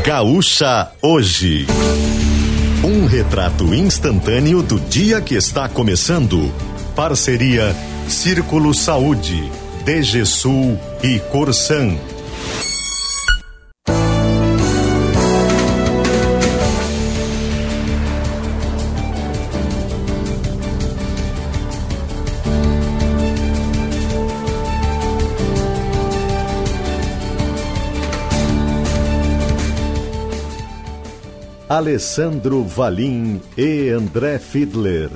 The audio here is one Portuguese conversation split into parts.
Gaúcha Hoje. Um retrato instantâneo do dia que está começando. Parceria Círculo Saúde, DGSul e Corsan. Alessandro Valim e André Fiedler.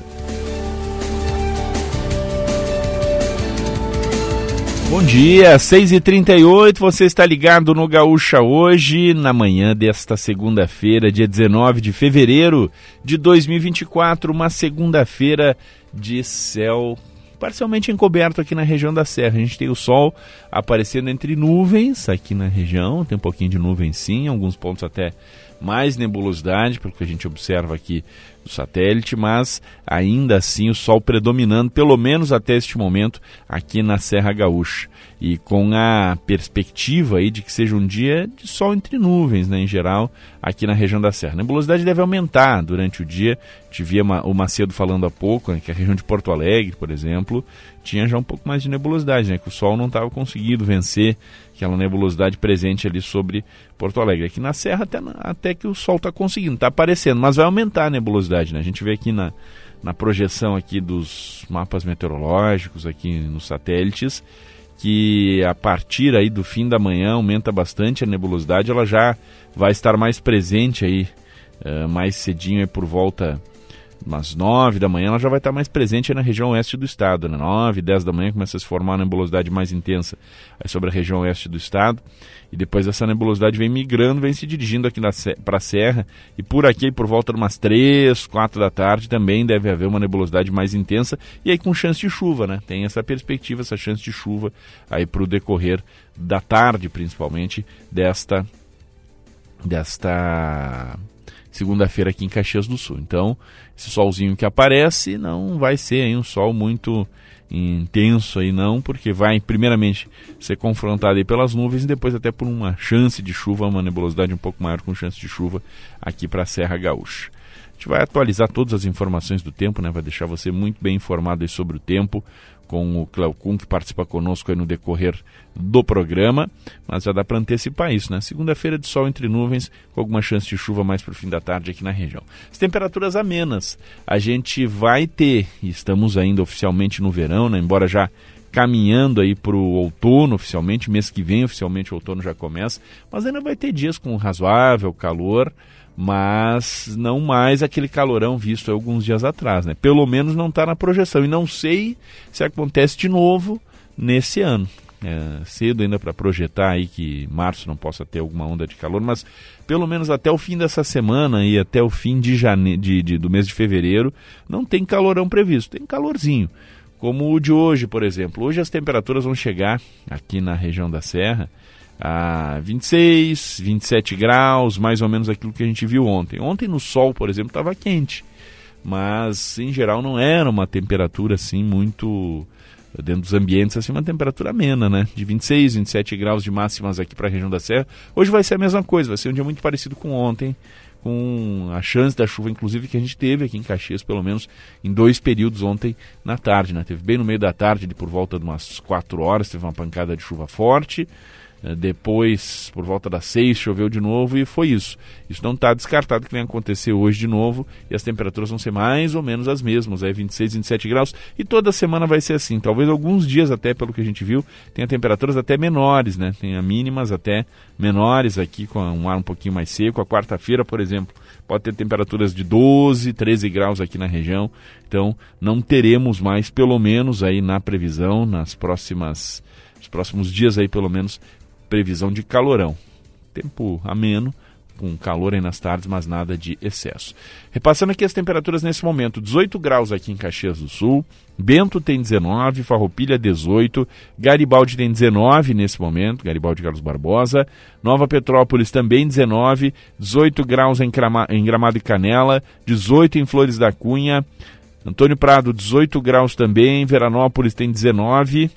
Bom dia, 6h38, você está ligado no Gaúcha hoje, na manhã desta segunda-feira, dia 19 de fevereiro de 2024, uma segunda-feira de céu parcialmente encoberto aqui na região da Serra. A gente tem o sol aparecendo entre nuvens aqui na região, tem um pouquinho de nuvem sim, alguns pontos até mais nebulosidade, pelo que a gente observa aqui do satélite, mas ainda assim o sol predominando, pelo menos até este momento, aqui na Serra Gaúcha. E com a perspectiva aí de que seja um dia de sol entre nuvens, né, em geral, aqui na região da Serra. A nebulosidade deve aumentar durante o dia. Tive o Macedo falando há pouco, né, que a região de Porto Alegre, por exemplo, tinha já um pouco mais de nebulosidade, né, que o sol não estava conseguindo vencer aquela nebulosidade presente ali sobre Porto Alegre. Aqui na Serra até, até que o sol está conseguindo, está aparecendo, mas vai aumentar a nebulosidade. Né? A gente vê aqui na, na projeção aqui dos mapas meteorológicos, aqui nos satélites, que a partir aí do fim da manhã aumenta bastante a nebulosidade, ela já vai estar mais presente aí, uh, mais cedinho aí por volta umas 9 da manhã, ela já vai estar mais presente na região oeste do estado. Né? 9, 10 da manhã começa a se formar uma nebulosidade mais intensa aí sobre a região oeste do estado. E depois essa nebulosidade vem migrando, vem se dirigindo aqui para a serra. E por aqui, por volta de umas 3, 4 da tarde, também deve haver uma nebulosidade mais intensa. E aí com chance de chuva, né? Tem essa perspectiva, essa chance de chuva aí para o decorrer da tarde, principalmente, desta. desta segunda-feira aqui em Caxias do Sul. Então, esse solzinho que aparece não vai ser um sol muito intenso aí não, porque vai primeiramente ser confrontado aí pelas nuvens e depois até por uma chance de chuva, uma nebulosidade um pouco maior com chance de chuva aqui para a Serra Gaúcha. A gente vai atualizar todas as informações do tempo, né? Vai deixar você muito bem informado sobre o tempo com o Cléo Kuhn, que participa conosco no decorrer do programa, mas já dá para antecipar isso, né? Segunda-feira de sol entre nuvens, com alguma chance de chuva mais para o fim da tarde aqui na região. As temperaturas amenas, a gente vai ter, estamos ainda oficialmente no verão, né? Embora já caminhando aí para o outono oficialmente, mês que vem oficialmente o outono já começa, mas ainda vai ter dias com razoável calor, mas não mais aquele calorão visto alguns dias atrás, né? Pelo menos não está na projeção e não sei se acontece de novo nesse ano. É cedo ainda para projetar aí que março não possa ter alguma onda de calor, mas pelo menos até o fim dessa semana e até o fim de jane... de, de, do mês de fevereiro não tem calorão previsto, tem calorzinho. Como o de hoje, por exemplo. Hoje as temperaturas vão chegar aqui na região da Serra a 26, 27 graus, mais ou menos aquilo que a gente viu ontem. Ontem no sol, por exemplo, estava quente, mas em geral não era uma temperatura assim muito dentro dos ambientes assim uma temperatura amena, né? De 26, 27 graus de máximas aqui para a região da Serra. Hoje vai ser a mesma coisa, vai ser um dia muito parecido com ontem, com a chance da chuva inclusive que a gente teve aqui em Caxias, pelo menos em dois períodos ontem na tarde, né? Teve bem no meio da tarde, de por volta de umas 4 horas, teve uma pancada de chuva forte. Eh, depois, por volta das seis, choveu de novo e foi isso. Isso não está descartado que venha acontecer hoje de novo e as temperaturas vão ser mais ou menos as mesmas, é 26, 27 graus e toda semana vai ser assim. Talvez alguns dias até, pelo que a gente viu, tenha temperaturas até menores, né? Tenha mínimas até menores aqui com um ar um pouquinho mais seco. A quarta-feira, por exemplo, pode ter temperaturas de 12, 13 graus aqui na região. Então, não teremos mais, pelo menos aí na previsão, nas próximas, nos próximos dias aí, pelo menos, previsão de calorão. Tempo ameno, com calor aí nas tardes, mas nada de excesso. Repassando aqui as temperaturas nesse momento: 18 graus aqui em Caxias do Sul, Bento tem 19, Farroupilha 18, Garibaldi tem 19 nesse momento, Garibaldi Carlos Barbosa, Nova Petrópolis também 19, 18 graus em, Crama, em Gramado e Canela, 18 em Flores da Cunha, Antônio Prado 18 graus também, Veranópolis tem 19,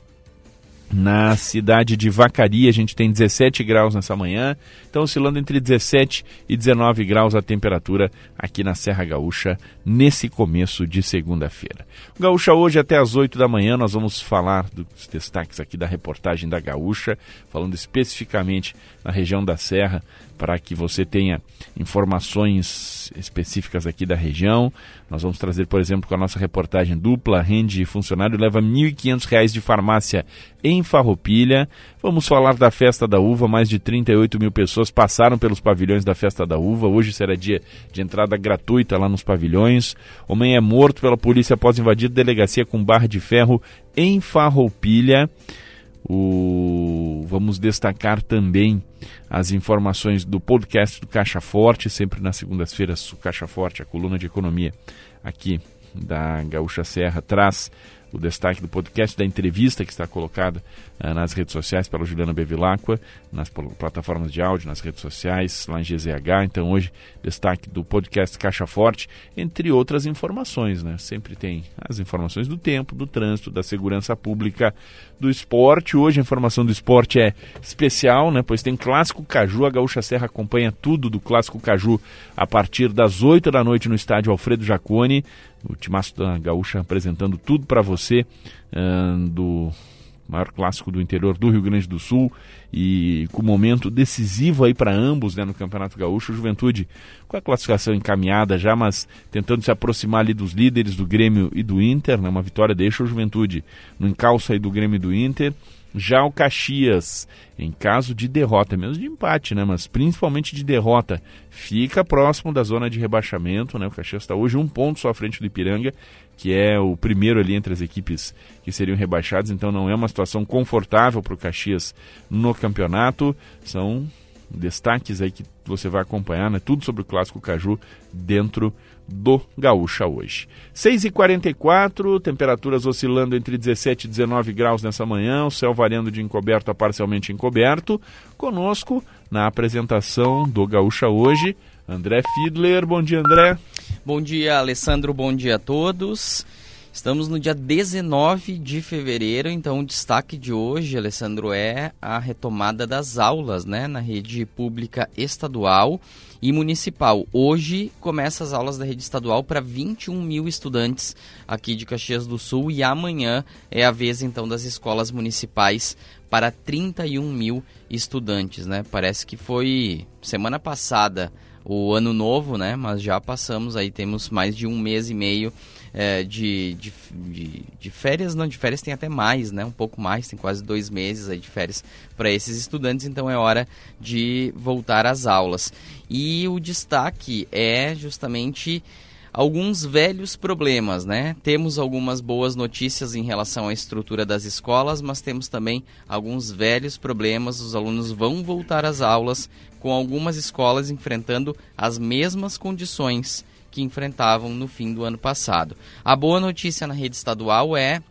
Na cidade de Vacaria a gente tem 17 graus nessa manhã, então oscilando entre 17 e 19 graus a temperatura aqui na Serra Gaúcha nesse começo de segunda-feira. Gaúcha hoje até às 8 da manhã nós vamos falar dos destaques aqui da reportagem da Gaúcha, falando especificamente na região da Serra, para que você tenha informações específicas aqui da região. Nós vamos trazer, por exemplo, com a nossa reportagem dupla, rende funcionário leva R$ 1.500 de farmácia em Farroupilha. Vamos falar da Festa da Uva, mais de 38 mil pessoas passaram pelos pavilhões da Festa da Uva. Hoje será dia de entrada gratuita lá nos pavilhões. Homem é morto pela polícia após invadir delegacia com barra de ferro em Farroupilha. O... Vamos destacar também as informações do podcast do Caixa Forte, sempre nas segundas-feiras, o Caixa Forte, a coluna de economia aqui da Gaúcha Serra, traz o destaque do podcast, da entrevista que está colocada uh, nas redes sociais pela Juliana Bevilacqua, nas plataformas de áudio, nas redes sociais, lá em GZH. Então, hoje, destaque do podcast Caixa Forte, entre outras informações. Né? Sempre tem as informações do tempo, do trânsito, da segurança pública, do esporte. Hoje, a informação do esporte é especial, né? pois tem Clássico Caju. A Gaúcha Serra acompanha tudo do Clássico Caju a partir das 8 da noite no estádio Alfredo Jaconi o Timaço da Gaúcha apresentando tudo para você uh, do maior clássico do interior do Rio Grande do Sul e com momento decisivo aí para ambos né, no Campeonato Gaúcho. Juventude com a classificação encaminhada já, mas tentando se aproximar ali dos líderes do Grêmio e do Inter. Né, uma vitória deixa o Juventude no encalço aí do Grêmio e do Inter. Já o Caxias, em caso de derrota, mesmo de empate, né, mas principalmente de derrota, fica próximo da zona de rebaixamento. Né, o Caxias está hoje um ponto só à frente do Ipiranga, que é o primeiro ali entre as equipes que seriam rebaixadas, então não é uma situação confortável para o Caxias no campeonato. São destaques aí que você vai acompanhar, né? Tudo sobre o Clássico Caju dentro do Gaúcha hoje. 6h44, temperaturas oscilando entre 17 e 19 graus nessa manhã, o céu variando de encoberto a parcialmente encoberto. Conosco, na apresentação do Gaúcha hoje, André Fiedler. Bom dia, André. Bom dia, Alessandro. Bom dia a todos. Estamos no dia 19 de fevereiro, então o destaque de hoje, Alessandro, é a retomada das aulas né, na rede pública estadual e municipal. Hoje começa as aulas da rede estadual para 21 mil estudantes aqui de Caxias do Sul e amanhã é a vez então das escolas municipais para 31 mil estudantes. Né? Parece que foi semana passada o ano novo, né? mas já passamos aí, temos mais de um mês e meio é, de, de, de, de, férias, não, de férias tem até mais, né? Um pouco mais, tem quase dois meses aí de férias para esses estudantes, então é hora de voltar às aulas. E o destaque é justamente alguns velhos problemas, né? Temos algumas boas notícias em relação à estrutura das escolas, mas temos também alguns velhos problemas. Os alunos vão voltar às aulas com algumas escolas enfrentando as mesmas condições que enfrentavam no fim do ano passado. A boa notícia na rede estadual é,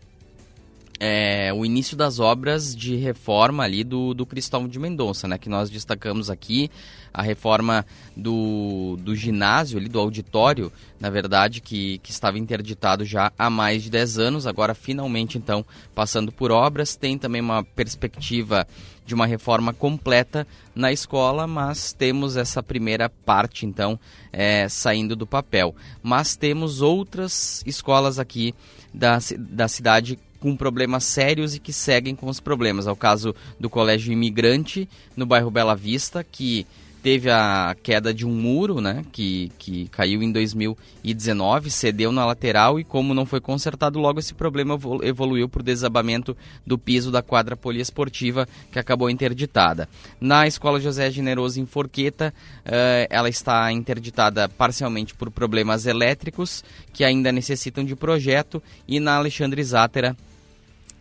é o início das obras de reforma ali do, do Cristóvão de Mendonça, né, que nós destacamos aqui a reforma do, do ginásio, ali, do auditório, na verdade, que, que estava interditado já há mais de 10 anos, agora finalmente, então, passando por obras. Tem também uma perspectiva de uma reforma completa na escola, mas temos essa primeira parte, então, é, saindo do papel. Mas temos outras escolas aqui da, da cidade com problemas sérios e que seguem com os problemas. É o caso do Colégio Imigrante, no bairro Bela Vista, que teve a queda de um muro, né, que, que caiu em 2019, cedeu na lateral e como não foi consertado, logo esse problema evoluiu para o desabamento do piso da quadra poliesportiva que acabou interditada. Na Escola José Generoso em Forqueta, uh, ela está interditada parcialmente por problemas elétricos que ainda necessitam de projeto e na Alexandre Zátera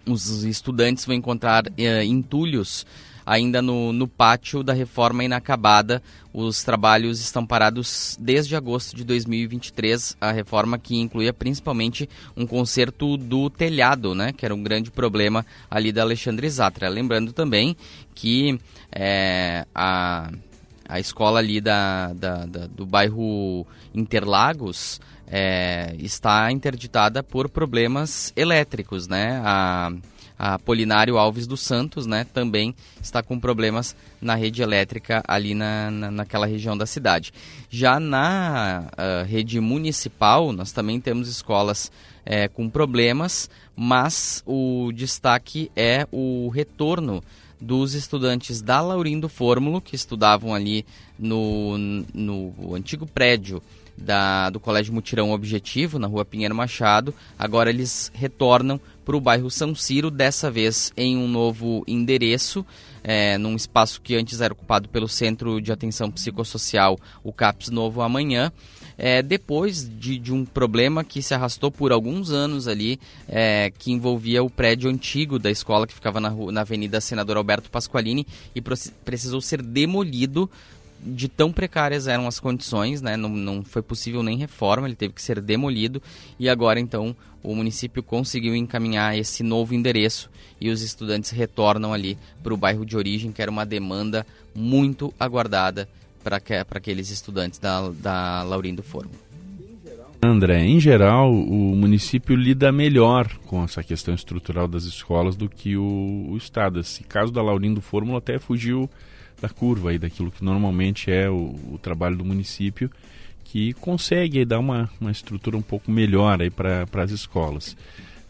os estudantes vão encontrar uh, entulhos ainda no, no pátio da reforma inacabada. Os trabalhos estão parados desde agosto de 2023, a reforma que incluía principalmente um conserto do telhado, né, que era um grande problema ali da Alexandre Zatra. Lembrando também que é, a, a escola ali da, da, da do bairro Interlagos é, está interditada por problemas elétricos, né? A, a Polinário Alves dos Santos, né, também está com problemas na rede elétrica ali na, na naquela região da cidade. Já na uh, rede municipal, nós também temos escolas é, com problemas, mas o destaque é o retorno dos estudantes da Laurindo Fórmulo, que estudavam ali no, no antigo prédio da, do Colégio Mutirão Objetivo, na rua Pinheiro Machado. Agora eles retornam para o bairro São Ciro, dessa vez em um novo endereço, é, num espaço que antes era ocupado pelo Centro de Atenção Psicossocial, o CAPS Novo Amanhã. É, depois de, de, um problema que se arrastou por alguns anos ali, é, que envolvia o prédio antigo da escola que ficava na, na Avenida Senador Alberto Pasqualini e precisou ser demolido de tão precárias eram as condições, né? não, não foi possível nem reforma, ele teve que ser demolido e agora então o município conseguiu encaminhar esse novo endereço e os estudantes retornam ali para o bairro de origem, que era uma demanda muito aguardada para aqueles estudantes da, da Laurindo Formo. André, em geral, o município lida melhor com essa questão estrutural das escolas do que o, o Estado. Esse caso da Laurindo Fórmula até fugiu da curva aí, daquilo que normalmente é o, o trabalho do município, que consegue dar uma, uma estrutura um pouco melhor aí para as escolas.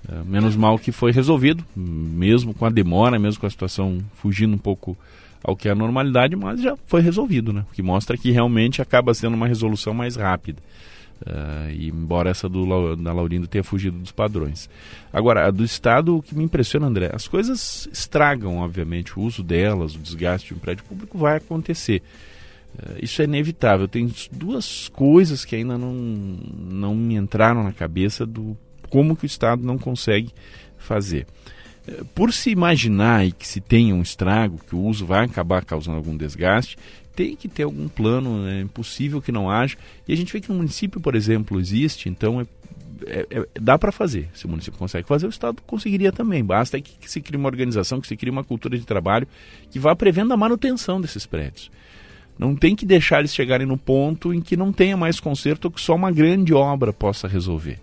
Uh, menos mal que foi resolvido, mesmo com a demora, mesmo com a situação fugindo um pouco ao que é a normalidade, mas já foi resolvido, né? O que mostra que realmente acaba sendo uma resolução mais rápida. Uh, embora essa do, da Laurindo tenha fugido dos padrões. Agora, a do Estado, o que me impressiona, André, as coisas estragam, obviamente, o uso delas, o desgaste de um prédio público vai acontecer. Uh, isso é inevitável. Tem duas coisas que ainda não, não me entraram na cabeça do como que o Estado não consegue fazer. Uh, por se imaginar e que se tenha um estrago, que o uso vai acabar causando algum desgaste, tem que ter algum plano, é impossível que não haja. E a gente vê que no município, por exemplo, existe, então é, é, é, dá para fazer. Se o município consegue fazer, o Estado conseguiria também. Basta que, que se crie uma organização, que se crie uma cultura de trabalho que vá prevendo a manutenção desses prédios. Não tem que deixar eles chegarem no ponto em que não tenha mais conserto que só uma grande obra possa resolver.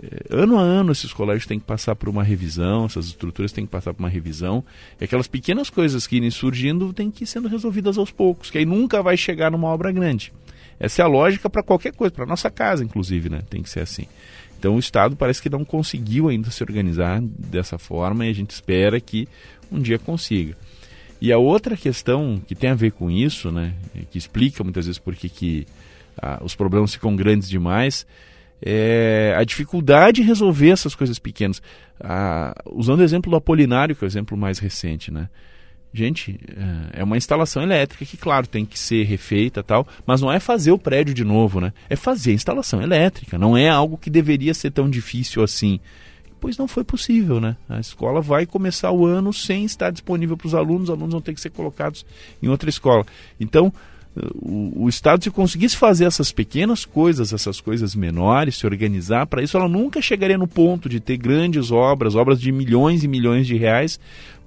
É, ano a ano esses colégios têm que passar por uma revisão, essas estruturas têm que passar por uma revisão, e aquelas pequenas coisas que irem surgindo têm que ir sendo resolvidas aos poucos, que aí nunca vai chegar numa obra grande. Essa é a lógica para qualquer coisa, para nossa casa, inclusive, né? Tem que ser assim. Então o Estado parece que não conseguiu ainda se organizar dessa forma e a gente espera que um dia consiga. E a outra questão que tem a ver com isso, né, que explica muitas vezes por que ah, os problemas ficam grandes demais, é, a dificuldade em resolver essas coisas pequenas. Ah, usando o exemplo do Apolinário, que é o exemplo mais recente, né? Gente, é, é uma instalação elétrica que, claro, tem que ser refeita tal, mas não é fazer o prédio de novo, né? É fazer a instalação elétrica. Não é algo que deveria ser tão difícil assim. Pois não foi possível, né? A escola vai começar o ano sem estar disponível para os alunos, os alunos vão ter que ser colocados em outra escola. Então, o, o, Estado, se conseguisse fazer essas pequenas coisas, essas coisas menores, se organizar para isso, ela nunca chegaria no ponto de ter grandes obras, obras de milhões e milhões de reais,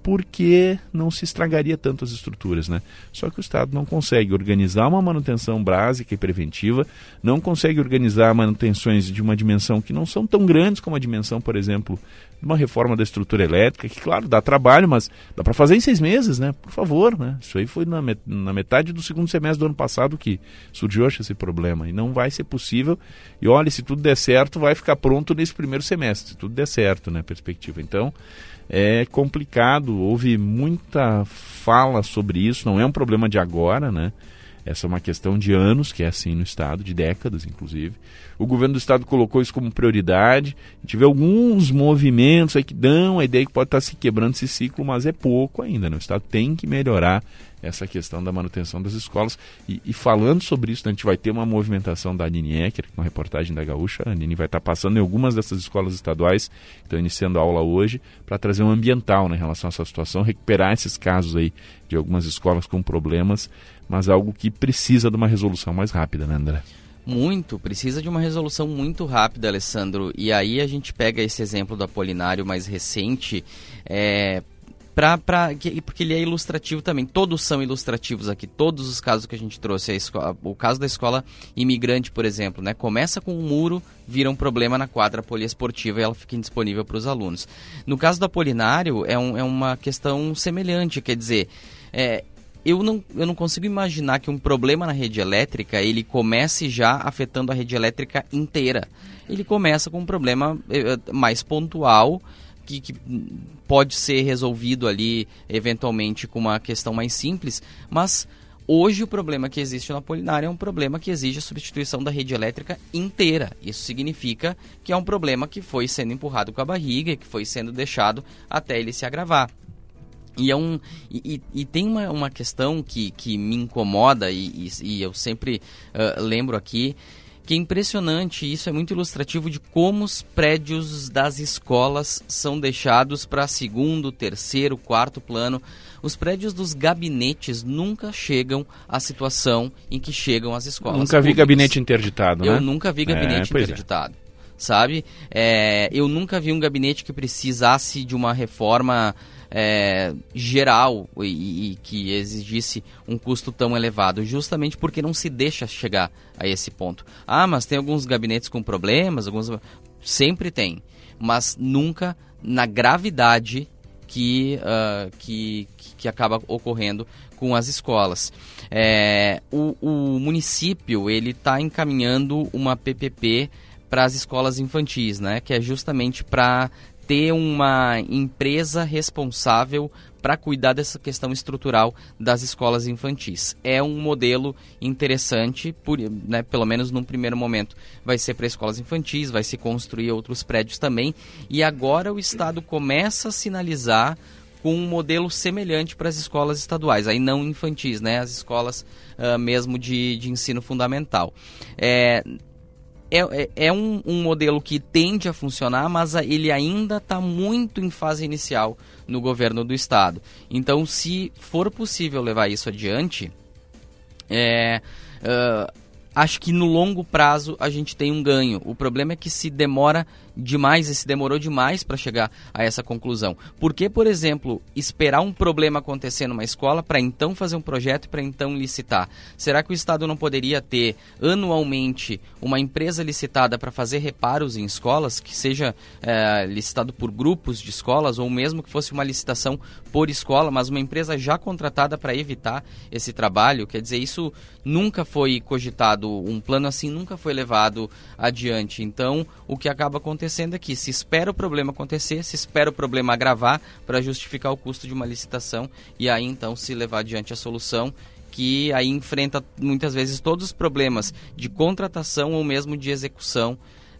porque não se estragaria tanto as estruturas, né? Só que o Estado não consegue organizar uma manutenção básica e preventiva, não consegue organizar manutenções de uma dimensão que não são tão grandes como a dimensão, por exemplo, uma reforma da estrutura elétrica, que claro, dá trabalho, mas dá para fazer em seis meses, né? Por favor, né? Isso aí foi na, metade do segundo semestre do ano passado que surgiu esse problema e não vai ser possível. E olha, se tudo der certo, vai ficar pronto nesse primeiro semestre, se tudo der certo, né? Perspectiva. Então, é complicado, houve muita fala sobre isso, não é um problema de agora, né? Essa é uma questão de anos, que é assim no Estado, de décadas, inclusive. O governo do Estado colocou isso como prioridade. Tive alguns movimentos aí que dão a ideia que pode estar se quebrando esse ciclo, mas é pouco ainda. Né? O Estado tem que melhorar essa questão da manutenção das escolas. E, e falando sobre isso, né, a gente vai ter uma movimentação da Nini Ecker, uma reportagem da Gaúcha. A Nini vai estar passando em algumas dessas escolas estaduais, estão iniciando a aula hoje, para trazer um ambiental né, em relação a essa situação, recuperar esses casos aí de algumas escolas com problemas, mas algo que precisa de uma resolução mais rápida, né, André? Muito, precisa de uma resolução muito rápida, Alessandro. E aí a gente pega esse exemplo do Apolinário mais recente. É, Pra, pra, porque ele é ilustrativo também. Todos são ilustrativos aqui. Todos os casos que a gente trouxe. A escola, o caso da escola imigrante, por exemplo, né? Começa com um muro, vira um problema na quadra poliesportiva e ela fica indisponível para os alunos. No caso do Apolinário, é, um, é uma questão semelhante. Quer dizer, é, eu não, eu não consigo imaginar que um problema na rede elétrica ele comece já afetando a rede elétrica inteira. Ele começa com um problema eh, mais pontual que, que, pode ser resolvido ali eventualmente com uma questão mais simples, mas hoje o problema que existe na Polinária é um problema que exige a substituição da rede elétrica inteira. Isso significa que é um problema que foi sendo empurrado com a barriga, que foi sendo deixado até ele se agravar. E, é um, e, e, tem uma, uma questão que, que me incomoda e, e, eu sempre uh, lembro aqui, que é impressionante, isso é muito ilustrativo de como os prédios das escolas são deixados para segundo, terceiro, quarto plano. Os prédios dos gabinetes nunca chegam à situação em que chegam as escolas. Nunca vi gabinete interditado, né? Eu nunca vi gabinete é, é. interditado. É. Sabe? É, eu nunca vi um gabinete que precisasse de uma reforma é, geral e, e, que exigisse um custo tão elevado, justamente porque não se deixa chegar a esse ponto. Ah, mas tem alguns gabinetes com problemas, alguns sempre tem, mas nunca na gravidade que, uh, que, que acaba ocorrendo com as escolas. É, o, o município ele está encaminhando uma PPP para as escolas infantis, né? Que é justamente para ter uma empresa responsável para cuidar dessa questão estrutural das escolas infantis. É um modelo interessante, por, né, pelo menos num primeiro momento. Vai ser para escolas infantis, vai se construir outros prédios também. E agora o Estado começa a sinalizar com um modelo semelhante para as escolas estaduais, aí não infantis, né, as escolas uh, mesmo de, de ensino fundamental. É, é, é, é um, um, modelo que tende a funcionar, mas ele ainda está muito em fase inicial no governo do estado. Então, se for possível levar isso adiante, é, uh, acho que no longo prazo a gente tem um ganho. O problema é que se demora demais e se demorou demais para chegar a essa conclusão. Por que, por exemplo, esperar um problema acontecer numa escola para então fazer um projeto e para então licitar? Será que o Estado não poderia ter anualmente uma empresa licitada para fazer reparos em escolas, que seja é, licitado por grupos de escolas ou mesmo que fosse uma licitação por escola, mas uma empresa já contratada para evitar esse trabalho? Quer dizer, isso nunca foi cogitado, um plano assim nunca foi levado adiante. Então, o que acaba acontecendo acontecendo aqui. Se espera o problema acontecer, se espera o problema agravar para justificar o custo de uma licitação e aí então se levar adiante a solução que aí enfrenta muitas vezes todos os problemas de contratação ou mesmo de execução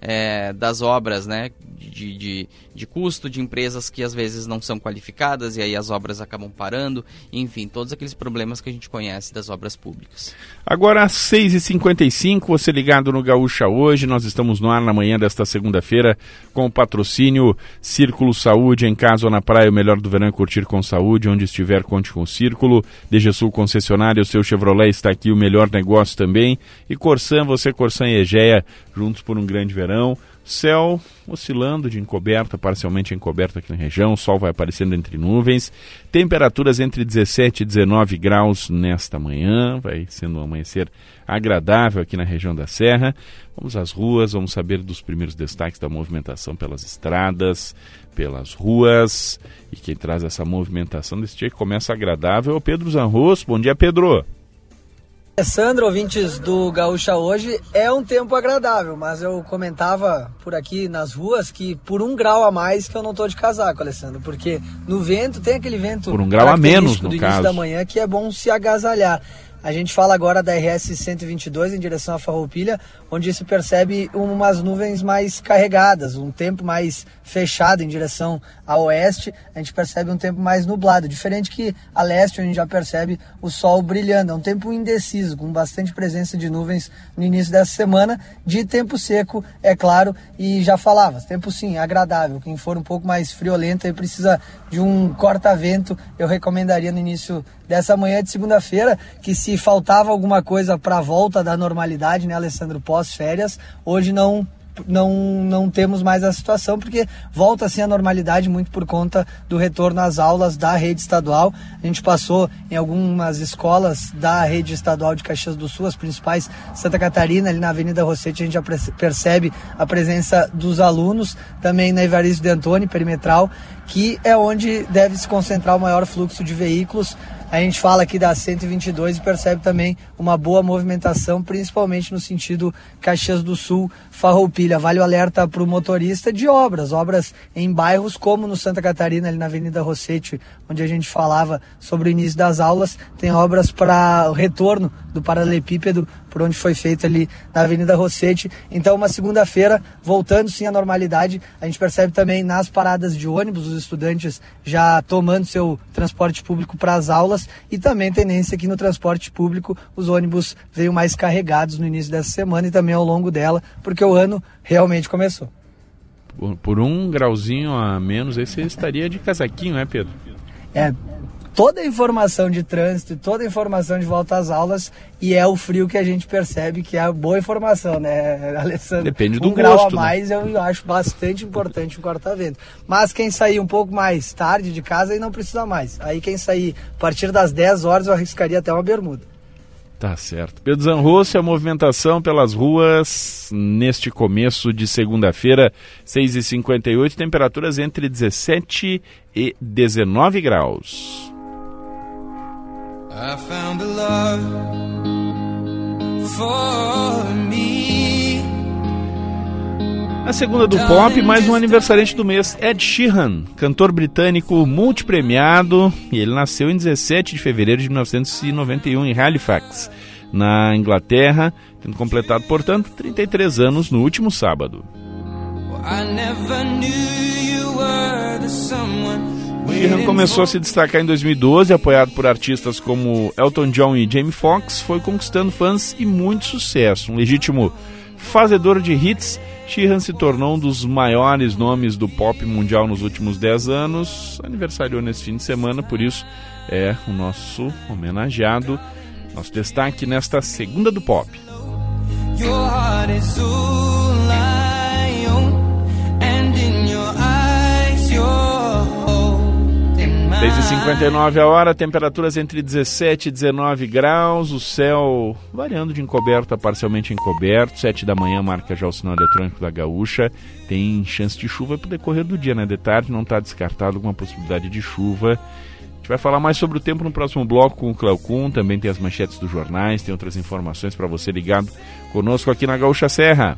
é, das obras, né? De, de, de, custo de empresas que às vezes não são qualificadas e aí as obras acabam parando, enfim, todos aqueles problemas que a gente conhece das obras públicas. Agora às 6h55, você ligado no Gaúcha hoje, nós estamos no ar na manhã desta segunda-feira com o patrocínio Círculo Saúde, em casa ou na praia, o melhor do verão é curtir com saúde, onde estiver conte com o Círculo, DG Sul concessionário, o seu Chevrolet está aqui, o melhor negócio também, e Corsan, você Corsan e Egea, juntos por um grande verão. Céu oscilando de encoberta, parcialmente encoberto aqui na região, sol vai aparecendo entre nuvens. Temperaturas entre 17 e 19 graus nesta manhã, vai sendo um amanhecer agradável aqui na região da Serra. Vamos às ruas, vamos saber dos primeiros destaques da movimentação pelas estradas, pelas ruas. E quem traz essa movimentação desse dia que começa agradável é o Pedro Zanros. Bom dia, Pedro. Alessandro, ouvintes do Gaúcha hoje, é um tempo agradável, mas eu comentava por aqui nas ruas que por um grau a mais que eu não tô de casaco, Alessandro, porque no vento tem aquele vento por um grau a menos no do caso. início da manhã que é bom se agasalhar. A gente fala agora da RS 122 em direção à Farroupilha, onde se percebe umas nuvens mais carregadas, um tempo mais fechado em direção a oeste, a gente percebe um tempo mais nublado, diferente que a leste, a gente já percebe o sol brilhando. É um tempo indeciso, com bastante presença de nuvens no início dessa semana, de tempo seco, é claro, e já falava, tempo sim, agradável. Quem for um pouco mais friolento e precisa de um corta-vento, eu recomendaria no início dessa manhã de segunda-feira, que se faltava alguma coisa para a volta da normalidade, né, Alessandro, pós-férias, hoje não não, não temos mais a situação, porque volta assim a normalidade muito por conta do retorno às aulas da rede estadual. A gente passou em algumas escolas da rede estadual de Caxias do Sul, as principais, Santa Catarina, ali na Avenida Rossetti, a gente já percebe a presença dos alunos, também na Evaristo de Antônio, perimetral, que é onde deve se concentrar o maior fluxo de veículos a gente fala aqui da 122 e percebe também uma boa movimentação, principalmente no sentido Caxias do Sul, Farroupilha. Vale o alerta para o motorista de obras, obras em bairros como no Santa Catarina, ali na Avenida Rossetti, onde a gente falava sobre o início das aulas, tem obras para o retorno do paralelepípedo, por onde foi feito ali na Avenida Rossetti. Então, uma segunda-feira, voltando sim à normalidade, a gente percebe também nas paradas de ônibus, os estudantes já tomando seu transporte público para as aulas e também tendência aqui no transporte público, os ônibus veio mais carregados no início dessa semana e também ao longo dela, porque o ano realmente começou. Por, por um grauzinho a menos, aí você estaria de casaquinho, né, Pedro? É, toda a informação de trânsito, toda a informação de volta às aulas e é o frio que a gente percebe que é a boa informação, né, Alessandro? Depende do um gosto, grau a né? mais né? eu acho bastante importante o corta-vento. Mas quem sair um pouco mais tarde de casa aí não precisa mais. Aí quem sair a partir das 10 horas eu arriscaria até uma bermuda. Tá certo. Pedro Zanrosso, a movimentação pelas ruas neste começo de segunda-feira, 6h58, temperaturas entre 17 e 19 graus. I found a love for me. Na segunda do pop, mais um aniversariante do mês, Ed Sheeran, cantor britânico multipremiado, e ele nasceu em 17 de fevereiro de 1991 em Halifax, na Inglaterra, tendo completado, portanto, 33 anos no último sábado. Sheeran começou a se destacar em 2012, apoiado por artistas como Elton John e Jamie Foxx, foi conquistando fãs e muito sucesso. Um legítimo fazedor de hits, Sheeran se tornou um dos maiores nomes do pop mundial nos últimos 10 anos. Aniversariou nesse fim de semana, por isso é o nosso homenageado, nosso destaque nesta segunda do pop. Your heart is 6h59 a hora, temperaturas entre 17 e 19 graus, o céu variando de encoberto a parcialmente encoberto, 7 da manhã marca já o sinal eletrônico da Gaúcha, tem chance de chuva para o decorrer do dia, né? De tarde não está descartado alguma possibilidade de chuva. A gente vai falar mais sobre o tempo no próximo bloco com o Cleocum, também tem as manchetes dos jornais, tem outras informações para você ligado conosco aqui na Gaúcha Serra.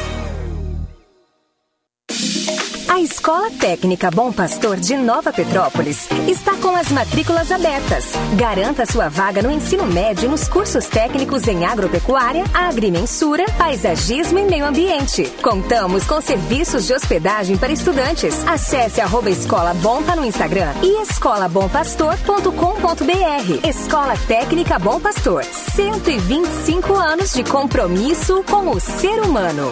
A Escola Técnica Bom Pastor de Nova Petrópolis está com as matrículas abertas. Garanta sua vaga no ensino médio nos cursos técnicos em agropecuária, agrimensura, paisagismo e meio ambiente. Contamos com serviços de hospedagem para estudantes. Acesse arroba Escola Bompa no Instagram e escolabompastor.com.br. Escola Técnica Bom Pastor. 125 anos de compromisso com o ser humano.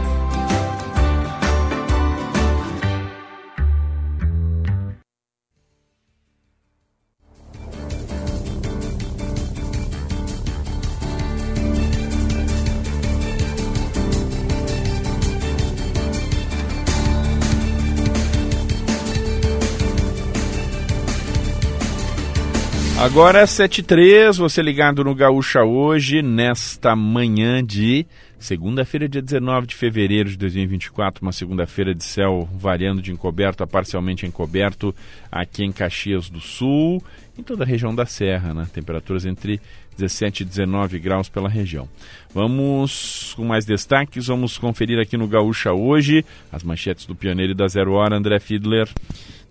Agora é 7h03, você ligado no Gaúcha hoje, nesta manhã de segunda-feira, dia 19 de fevereiro de 2024, uma segunda-feira de céu variando de encoberto a parcialmente encoberto aqui em Caxias do Sul, em toda a região da Serra, né? Temperaturas entre 17 e 19 graus pela região. Vamos com mais destaques, vamos conferir aqui no Gaúcha hoje as manchetes do Pioneiro e da Zero Hora, André Fiedler.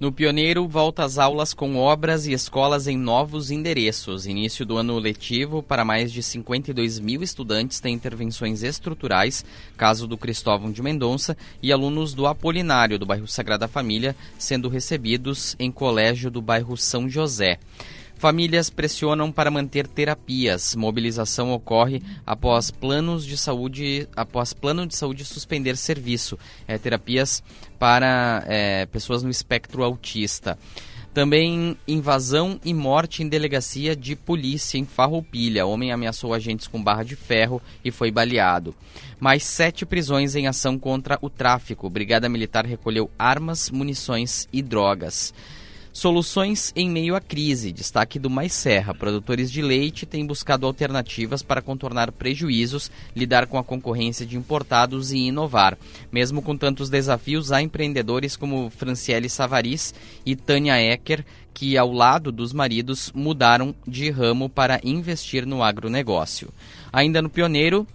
No Pioneiro, volta às aulas com obras e escolas em novos endereços. Início do ano letivo para mais de 52 mil estudantes tem intervenções estruturais, caso do Cristóvão de Mendonça, e alunos do Apolinário, do bairro Sagrada Família, sendo recebidos em colégio do bairro São José. Famílias pressionam para manter terapias. Mobilização ocorre após planos de saúde, após plano de saúde suspender serviço. É, terapias para é, pessoas no espectro autista. Também invasão e morte em delegacia de polícia em Farroupilha. Homem ameaçou agentes com barra de ferro e foi baleado. Mais sete prisões em ação contra o tráfico. Brigada Militar recolheu armas, munições e drogas. Soluções em meio à crise. Destaque do Mais Serra. Produtores de leite têm buscado alternativas para contornar prejuízos, lidar com a concorrência de importados e inovar. Mesmo com tantos desafios, há empreendedores como Franciele Savaris e Tânia Ecker que, ao lado dos maridos, mudaram de ramo para investir no agronegócio. Ainda no Pioneiro,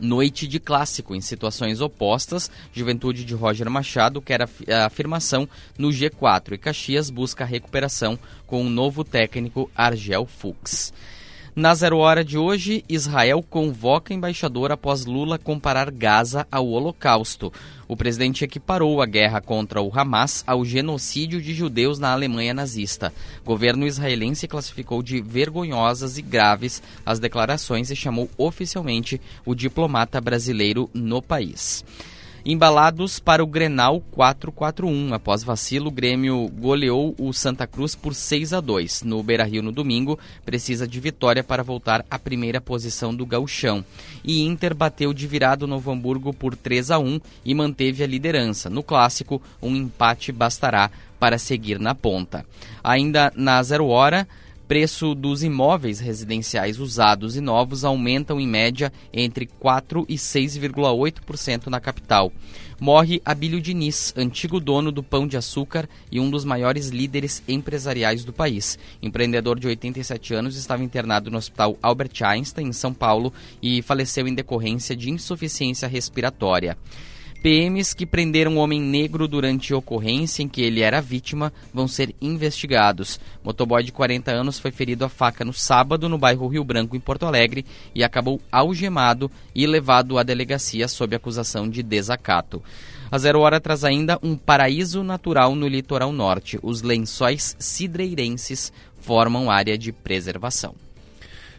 Noite de clássico em situações opostas, Juventude de Roger Machado quer a afirmação no G4 e Caxias busca recuperação com o novo técnico Argel Fuchs. Na zero hora de hoje, Israel convoca embaixador após Lula comparar Gaza ao Holocausto. O presidente equiparou a guerra contra o Hamas ao genocídio de judeus na Alemanha nazista. O governo israelense classificou de vergonhosas e graves as declarações e chamou oficialmente o diplomata brasileiro no país embalados para o Grenal 4-4-1. Após vacilo, o Grêmio goleou o Santa Cruz por 6 a 2. No Beira-Rio no domingo, precisa de vitória para voltar à primeira posição do gauchão. E Inter bateu de virado o Novo Hamburgo por 3 a 1 e manteve a liderança. No clássico, um empate bastará para seguir na ponta. Ainda na zero hora, preço dos imóveis residenciais usados e novos aumentam em média entre 4 e 6,8% na capital. Morre Abílio Diniz, antigo dono do Pão de Açúcar e um dos maiores líderes empresariais do país. Empreendedor de 87 anos, estava internado no Hospital Albert Einstein, em São Paulo, e faleceu em decorrência de insuficiência respiratória. PMs que prenderam um homem negro durante ocorrência em que ele era vítima vão ser investigados. Motoboy de 40 anos foi ferido a faca no sábado no bairro Rio Branco, em Porto Alegre, e acabou algemado e levado à delegacia sob acusação de desacato. A Zero Hora traz ainda um paraíso natural no litoral norte. Os lençóis cidreirenses formam área de preservação.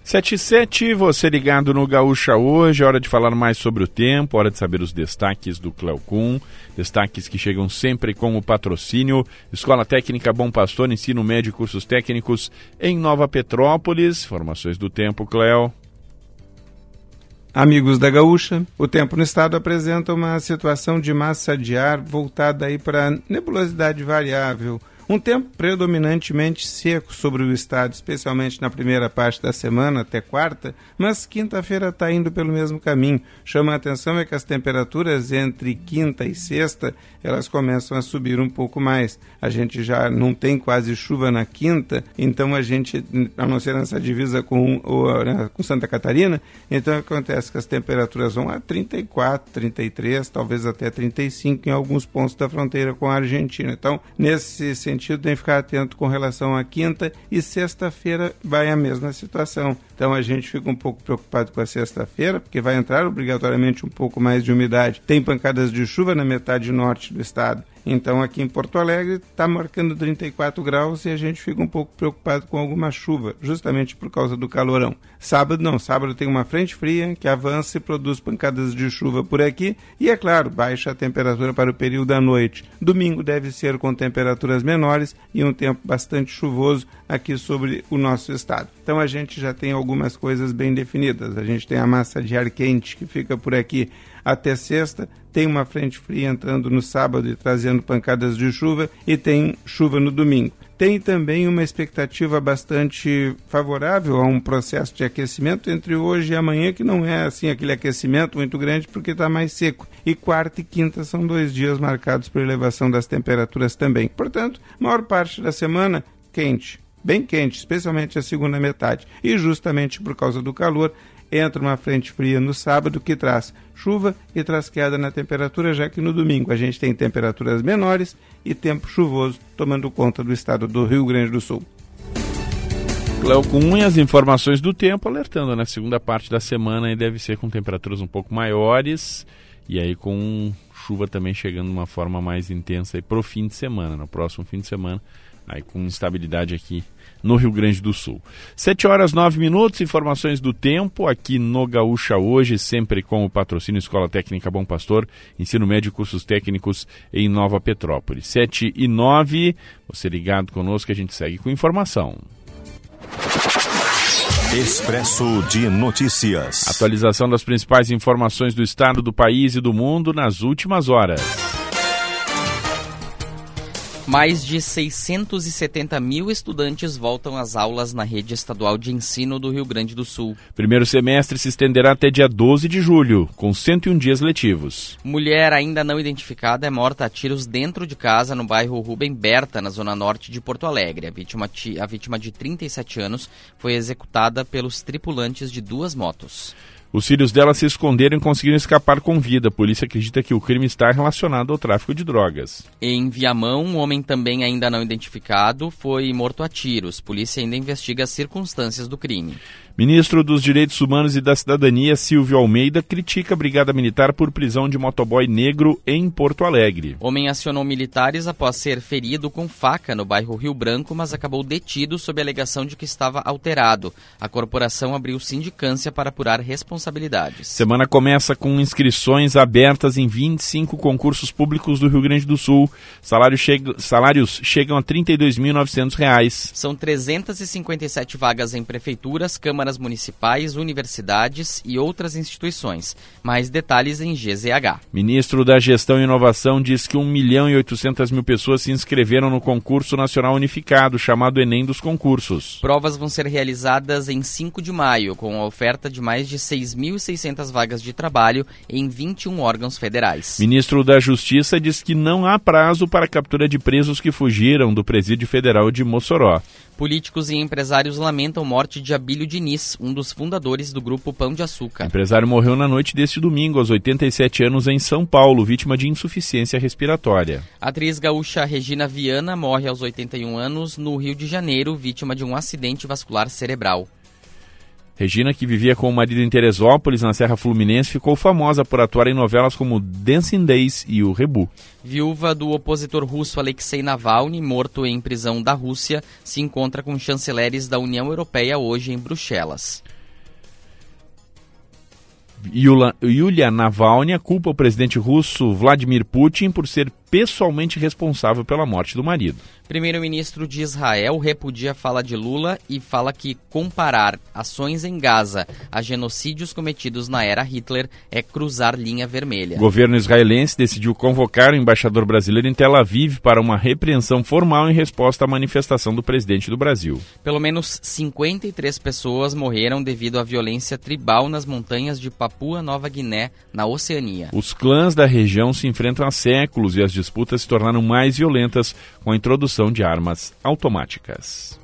77, você ligado no Gaúcha hoje, hora de falar mais sobre o tempo, hora de saber os destaques do Cleocum, destaques que chegam sempre com o patrocínio Escola Técnica Bom Pastor, Ensino Médio e Cursos Técnicos em Nova Petrópolis. Informações do tempo, Cleo. Amigos da Gaúcha, o tempo no estado apresenta uma situação de massa de ar voltada aí para nebulosidade variável, um tempo predominantemente seco sobre o estado, especialmente na primeira parte da semana, até quarta, mas quinta-feira está indo pelo mesmo caminho. Chama a atenção é que as temperaturas entre quinta e sexta elas começam a subir um pouco mais. A gente já não tem quase chuva na quinta, então a gente, a não ser nessa divisa com, ou, né, com Santa Catarina, então acontece que as temperaturas vão a 34, 33, talvez até 35 em alguns pontos da fronteira com a Argentina. Então, nesse sentido, sentido, tem que ficar atento com relação à quinta e sexta-feira vai a mesma situação. Então a gente fica um pouco preocupado com a sexta-feira, porque vai entrar obrigatoriamente um pouco mais de umidade. Tem pancadas de chuva na metade norte do estado. Então aqui em Porto Alegre está marcando 34 graus e a gente fica um pouco preocupado com alguma chuva, justamente por causa do calorão. Sábado não, sábado tem uma frente fria que avança e produz pancadas de chuva por aqui e é claro, baixa a temperatura para o período da noite. Domingo deve ser com temperaturas menores e um tempo bastante chuvoso aqui sobre o nosso estado. Então a gente já tem algumas coisas bem definidas. A gente tem a massa de ar quente que fica por aqui até sexta, tem uma frente fria entrando no sábado e trazendo pancadas de chuva, e tem chuva no domingo. Tem também uma expectativa bastante favorável a um processo de aquecimento entre hoje e amanhã, que não é assim aquele aquecimento muito grande porque está mais seco. E quarta e quinta são dois dias marcados por elevação das temperaturas também. Portanto, maior parte da semana quente, bem quente, especialmente a segunda metade. E justamente por causa do calor, entra uma frente fria no sábado que traz chuva e traz queda na temperatura, já que no domingo a gente tem temperaturas menores e tempo chuvoso tomando conta do estado do Rio Grande do Sul. Cléo com as informações do tempo, alertando na né? segunda parte da semana e deve ser com temperaturas um pouco maiores e aí com chuva também chegando de uma forma mais intensa para o fim de semana, no próximo fim de semana, aí com instabilidade aqui no Rio Grande do Sul. 7 horas 9 minutos, informações do tempo aqui no Gaúcha hoje, sempre com o patrocínio Escola Técnica Bom Pastor, ensino médio e cursos técnicos em Nova Petrópolis. 7 e 9, você ligado conosco, a gente segue com informação. Expresso de Notícias. Atualização das principais informações do estado, do país e do mundo nas últimas horas. Mais de 670 mil estudantes voltam às aulas na rede estadual de ensino do Rio Grande do Sul. Primeiro semestre se estenderá até dia 12 de julho, com 101 dias letivos. Mulher ainda não identificada é morta a tiros dentro de casa no bairro Rubem Berta, na zona norte de Porto Alegre. A vítima, a vítima de 37 anos foi executada pelos tripulantes de duas motos. Os filhos dela se esconderam e conseguiram escapar com vida. A polícia acredita que o crime está relacionado ao tráfico de drogas. Em Viamão, um homem também ainda não identificado foi morto a tiros. Polícia ainda investiga as circunstâncias do crime. Ministro dos Direitos Humanos e da Cidadania, Silvio Almeida, critica a Brigada Militar por prisão de motoboy negro em Porto Alegre. Homem acionou militares após ser ferido com faca no bairro Rio Branco, mas acabou detido sob a alegação de que estava alterado. A corporação abriu sindicância para apurar responsabilidades. Semana começa com inscrições abertas em 25 concursos públicos do Rio Grande do Sul. Salários, salários chegam a R$ 32.900. São 357 vagas em prefeituras, câmaras câmaras municipais, universidades e outras instituições. Mais detalhes em GZH. Ministro da Gestão e Inovação diz que 1 milhão e 800 mil pessoas se inscreveram no concurso nacional unificado, chamado Enem dos concursos. Provas vão ser realizadas em 5 de maio, com a oferta de mais de 6.600 vagas de trabalho em 21 órgãos federais. Ministro da Justiça diz que não há prazo para a captura de presos que fugiram do presídio federal de Mossoró. Políticos e empresários lamentam morte de Abílio Diniz, um dos fundadores do grupo Pão de Açúcar. O empresário morreu na noite deste domingo, aos 87 anos, em São Paulo, vítima de insuficiência respiratória. A atriz gaúcha Regina Viana morre aos 81 anos no Rio de Janeiro, vítima de um acidente vascular cerebral. Regina, que vivia com o marido em Teresópolis, na Serra Fluminense, ficou famosa por atuar em novelas como Dancing Days e O Rebu. Viúva do opositor russo Alexei Navalny, morto em prisão da Rússia, se encontra com chanceleres da União Europeia hoje em Bruxelas. Yulia Navalny culpa o presidente russo Vladimir Putin por ser pessoalmente responsável pela morte do marido. Primeiro-ministro de Israel repudia a fala de Lula e fala que comparar ações em Gaza a genocídios cometidos na era Hitler é cruzar linha vermelha. O governo israelense decidiu convocar o embaixador brasileiro em Tel Aviv para uma repreensão formal em resposta à manifestação do presidente do Brasil. Pelo menos 53 pessoas morreram devido à violência tribal nas montanhas de Papua Nova Guiné, na Oceania. Os clãs da região se enfrentam há séculos e as disputas se tornaram mais violentas com a introdução de armas automáticas.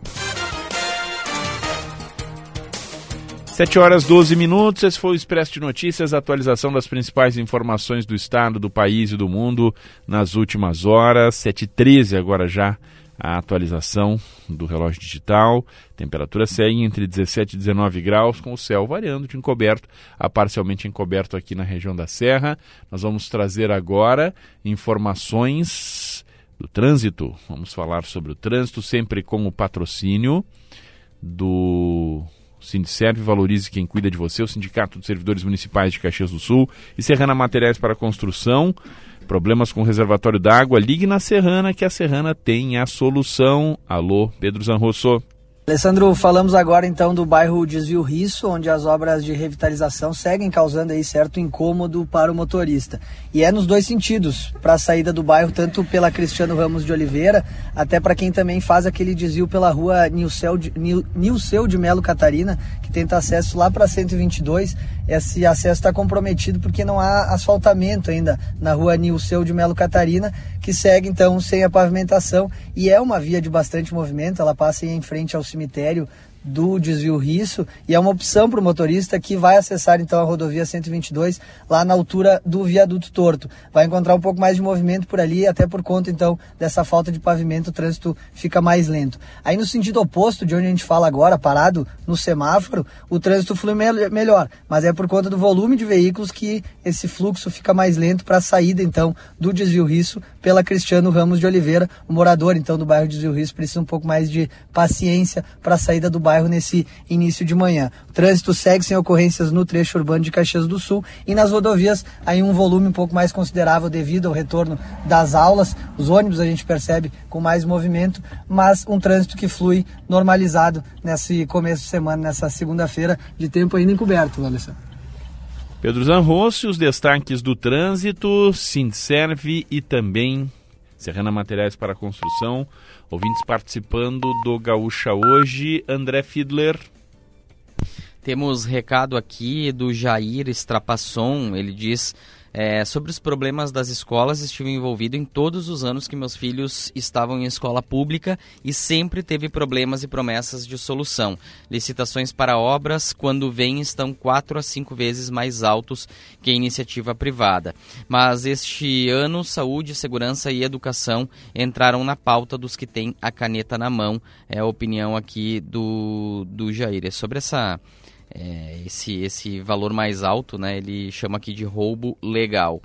7 horas 12 minutos, esse foi o Expresso de Notícias, atualização das principais informações do estado, do país e do mundo nas últimas horas. 7h13 agora já a atualização do relógio digital. Temperatura segue entre 17 e 19 graus, com o céu variando de encoberto a parcialmente encoberto aqui na região da Serra. Nós vamos trazer agora informações do trânsito. Vamos falar sobre o trânsito, sempre com o patrocínio do Sindicerve Valorize Quem Cuida de Você, o Sindicato dos Servidores Municipais de Caxias do Sul e Serrana Materiais para Construção. Problemas com reservatório d'água? Ligue na Serrana que a Serrana tem a solução. Alô, Pedro Zanrosso. Alessandro, falamos agora então do bairro Desvio Risso, onde as obras de revitalização seguem causando aí certo incômodo para o motorista. E é nos dois sentidos, para a saída do bairro, tanto pela Cristiano Ramos de Oliveira, até para quem também faz aquele desvio pela rua Nilceu de, Nilceu de Melo Catarina, que tenta acesso lá para 122. Esse acesso está comprometido porque não há asfaltamento ainda na rua Nilceu de Melo Catarina, que segue então sem a pavimentação. E é uma via de bastante movimento, ela passa em frente ao cemitério do desvio Risso e é uma opção para o motorista que vai acessar então a rodovia 122 lá na altura do viaduto torto. Vai encontrar um pouco mais de movimento por ali, até por conta então dessa falta de pavimento, o trânsito fica mais lento. Aí no sentido oposto de onde a gente fala agora, parado no semáforo, o trânsito flui me melhor, mas é por conta do volume de veículos que esse fluxo fica mais lento para a saída então do desvio Risso pela Cristiano Ramos de Oliveira. O morador então do bairro Desvio Risso precisa um pouco mais de paciência para a saída do bairro bairro nesse início de manhã. O trânsito segue sem ocorrências no trecho urbano de Caxias do Sul e nas rodovias aí um volume um pouco mais considerável devido ao retorno das aulas. Os ônibus a gente percebe com mais movimento, mas um trânsito que flui normalizado nesse começo de semana, nessa segunda-feira de tempo ainda encoberto, Alessandro. Pedro Zanrossi, os destaques do trânsito, Sindserve e também Serrana Materiais para Construção. Ouvintes participando do Gaúcha hoje, André Fiedler. Temos recado aqui do Jair Strapasson, ele diz é, sobre os problemas das escolas, estive envolvido em todos os anos que meus filhos estavam em escola pública e sempre teve problemas e promessas de solução. Licitações para obras, quando vêm, estão quatro a cinco vezes mais altos que a iniciativa privada. Mas este ano, saúde, segurança e educação entraram na pauta dos que têm a caneta na mão. É a opinião aqui do, do Jair. É sobre essa é, esse, esse valor mais alto, né, ele chama aqui de roubo legal.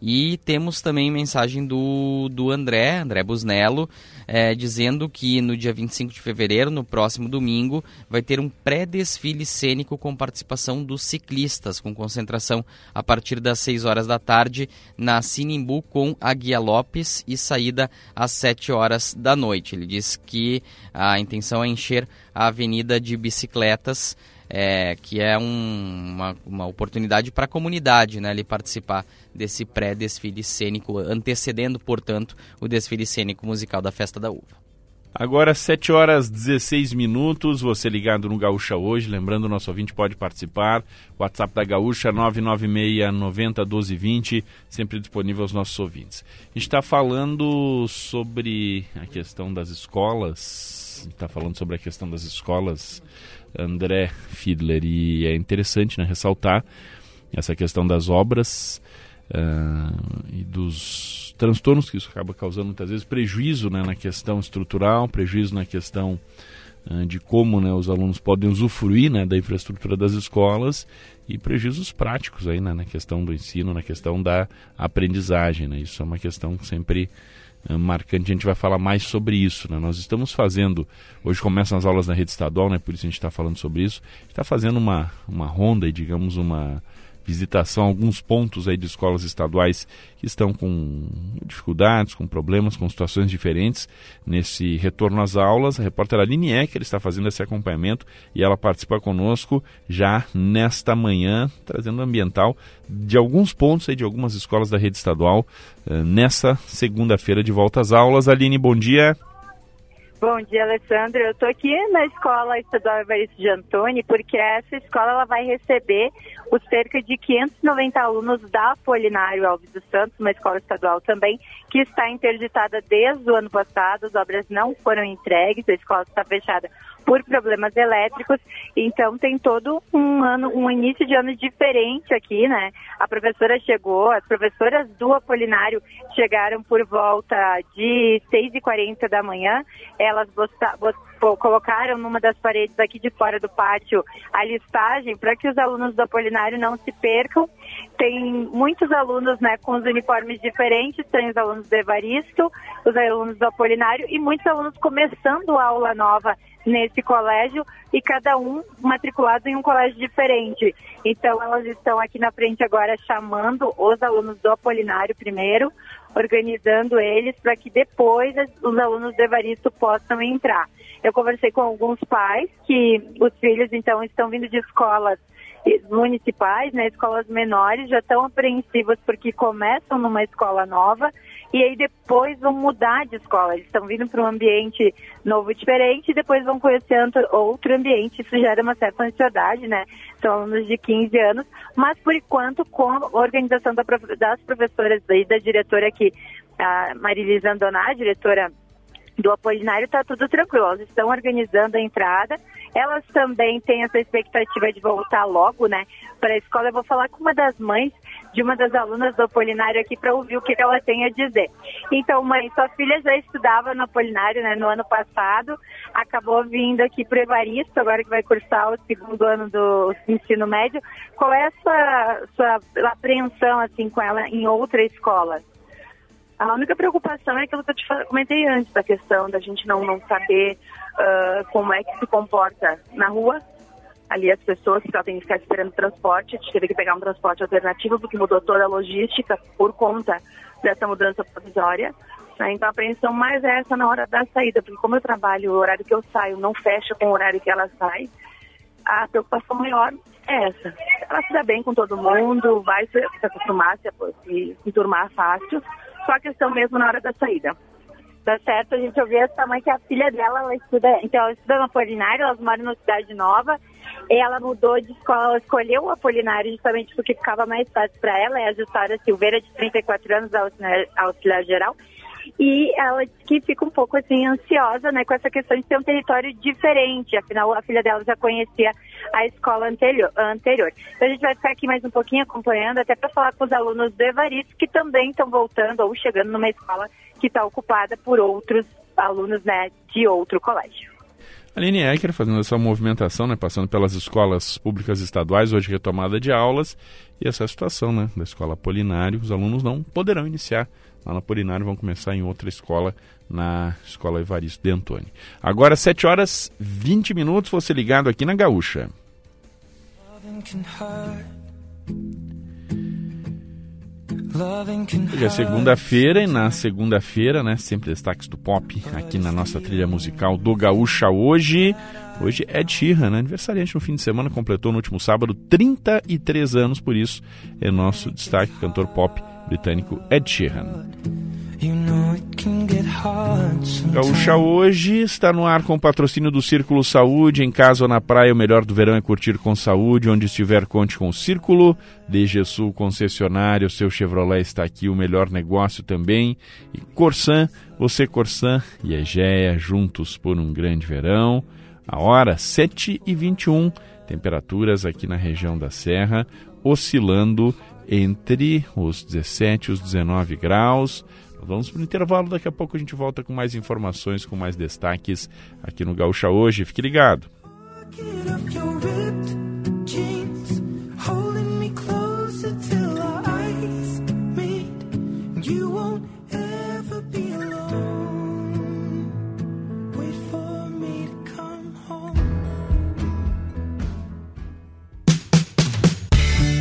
E temos também mensagem do, do André, André Busnello, é, dizendo que no dia 25 de fevereiro, no próximo domingo, vai ter um pré-desfile cênico com participação dos ciclistas, com concentração a partir das 6 horas da tarde na Sinimbu com a Guia Lopes e saída às 7 horas da noite. Ele diz que a intenção é encher a avenida de bicicletas é, que é um, uma, uma oportunidade para a comunidade né, ali participar desse pré-desfile cênico, antecedendo, portanto, o desfile cênico musical da Festa da Uva. Agora, 7 horas 16 minutos, você ligado no Gaúcha hoje, lembrando, o nosso ouvinte pode participar, WhatsApp da Gaúcha 996 90 12 20, sempre disponível aos nossos ouvintes. A gente está falando sobre a questão das escolas, está falando sobre a questão das escolas André Fiedler. E é interessante né, ressaltar essa questão das obras uh, e dos transtornos que isso acaba causando muitas vezes, prejuízo né, na questão estrutural, prejuízo na questão uh, de como né, os alunos podem usufruir né, da infraestrutura das escolas e prejuízos práticos aí, né, na questão do ensino, na questão da aprendizagem. Né, isso é uma questão sempre é, marcante, a gente vai falar mais sobre isso. Né? Nós estamos fazendo, hoje começam as aulas na rede estadual, né? por isso a gente está falando sobre isso, está fazendo uma, uma ronda e, digamos, uma visitação a alguns pontos aí de escolas estaduais que estão com dificuldades, com problemas, com situações diferentes nesse retorno às aulas. A repórter Aline Ecker está fazendo esse acompanhamento e ela participa conosco já nesta manhã, trazendo ambiental de alguns pontos aí de algumas escolas da rede estadual eh, nessa segunda-feira de volta às aulas. Aline, bom dia. Bom dia, Alessandro. Eu estou aqui na Escola Estadual Evaristo de Antônio, porque essa escola ela vai receber os cerca de 590 alunos da Apolinário Alves dos Santos, uma escola estadual também, que está interditada desde o ano passado. As obras não foram entregues, a escola está fechada por problemas elétricos. Então tem todo um ano, um início de ano diferente aqui, né? A professora chegou, as professoras do Apolinário chegaram por volta de 6h40 da manhã. Elas colocaram numa das paredes aqui de fora do pátio a listagem para que os alunos do Apolinário não se percam. Tem muitos alunos né, com os uniformes diferentes, tem os alunos do Evaristo, os alunos do Apolinário e muitos alunos começando a aula nova nesse colégio e cada um matriculado em um colégio diferente. Então elas estão aqui na frente agora chamando os alunos do Apolinário primeiro, organizando eles para que depois os alunos do Evaristo possam entrar. Eu conversei com alguns pais que os filhos então estão vindo de escolas municipais, né, escolas menores, já estão apreensivos porque começam numa escola nova e aí depois vão mudar de escola. Eles estão vindo para um ambiente novo diferente e depois vão conhecer outro ambiente. Isso gera uma certa ansiedade, né? São alunos de 15 anos, mas por enquanto, com a organização das professoras e da diretora aqui, a Marilisa Andoná, diretora do Apolinário está tudo tranquilo. Elas estão organizando a entrada. Elas também têm essa expectativa de voltar logo, né, para a escola. Eu vou falar com uma das mães de uma das alunas do Apolinário aqui para ouvir o que ela tem a dizer. Então, mãe, sua filha já estudava no Apolinário, né, no ano passado, acabou vindo aqui para o Evaristo, agora que vai cursar o segundo ano do ensino médio. Qual é a sua, sua apreensão, assim, com ela em outra escola? A única preocupação é aquilo que eu te comentei antes, da questão da gente não, não saber uh, como é que se comporta na rua. Ali as pessoas que têm que ficar esperando transporte, a gente teve que pegar um transporte alternativo porque mudou toda a logística por conta dessa mudança provisória. Né? Então a apreensão mais é essa na hora da saída, porque como eu trabalho, o horário que eu saio não fecha com o horário que ela sai, a preocupação maior é essa. Ela se dá bem com todo mundo, vai se, acostumar, se enturmar fácil, só a questão mesmo na hora da saída. Tá certo, a gente ouviu essa mãe que a filha dela, ela estuda, então ela estuda no Apolinário, elas moram na Cidade Nova, ela mudou de escola, ela escolheu o Apolinário justamente porque ficava mais fácil para ela, é a Jussara Silveira, de 34 anos, auxiliar, auxiliar geral, e ela que fica um pouco assim ansiosa, né, com essa questão de ter um território diferente. Afinal, a filha dela já conhecia a escola anterior. anterior. Então a gente vai ficar aqui mais um pouquinho acompanhando, até para falar com os alunos do Evaristo que também estão voltando ou chegando numa escola que está ocupada por outros alunos, né, de outro colégio. Aline Ecker fazendo essa movimentação, né, passando pelas escolas públicas estaduais, hoje retomada de aulas, e essa situação né, da escola Polinário, os alunos não poderão iniciar lá na Polinário, vão começar em outra escola, na Escola Evaristo de Antônio. Agora, 7 horas 20 minutos, você ligado aqui na Gaúcha. Hoje é segunda-feira e na segunda-feira, né, sempre destaques do pop aqui na nossa trilha musical do Gaúcha hoje. Hoje é Sheeran, né? aniversariante no fim de semana, completou no último sábado 33 anos, por isso é nosso destaque, cantor pop britânico Ed Sheeran. Gaúcha hoje está no ar com o patrocínio do Círculo Saúde. Em casa ou na praia, o melhor do verão é curtir com saúde. Onde estiver, conte com o Círculo. DG Sul concessionário, seu Chevrolet está aqui, o melhor negócio também. E Corsan, você Corsan e Egea juntos por um grande verão. A hora 7 e 21 temperaturas aqui na região da Serra oscilando entre os 17 e os 19 graus. Vamos para o intervalo, daqui a pouco a gente volta com mais informações, com mais destaques aqui no Gaúcha hoje. Fique ligado.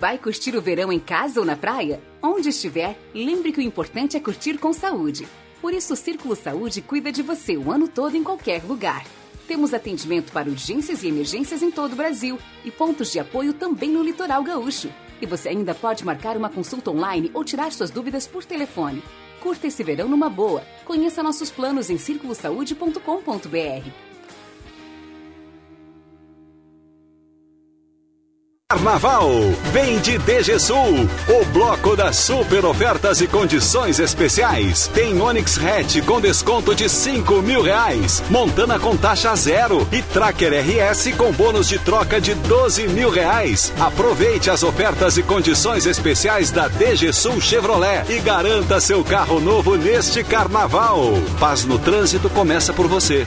Vai curtir o verão em casa ou na praia? Onde estiver, lembre que o importante é curtir com saúde. Por isso, o Círculo Saúde cuida de você o ano todo em qualquer lugar. Temos atendimento para urgências e emergências em todo o Brasil e pontos de apoio também no litoral gaúcho. E você ainda pode marcar uma consulta online ou tirar suas dúvidas por telefone. Curta esse verão numa boa. Conheça nossos planos em circulosaude.com.br. Carnaval, vem de DG Sul, o bloco das super ofertas e condições especiais. Tem Onix Hatch com desconto de 5 mil reais, Montana com taxa zero e Tracker RS com bônus de troca de 12 mil reais. Aproveite as ofertas e condições especiais da DG Sul Chevrolet e garanta seu carro novo neste Carnaval. Paz no trânsito começa por você.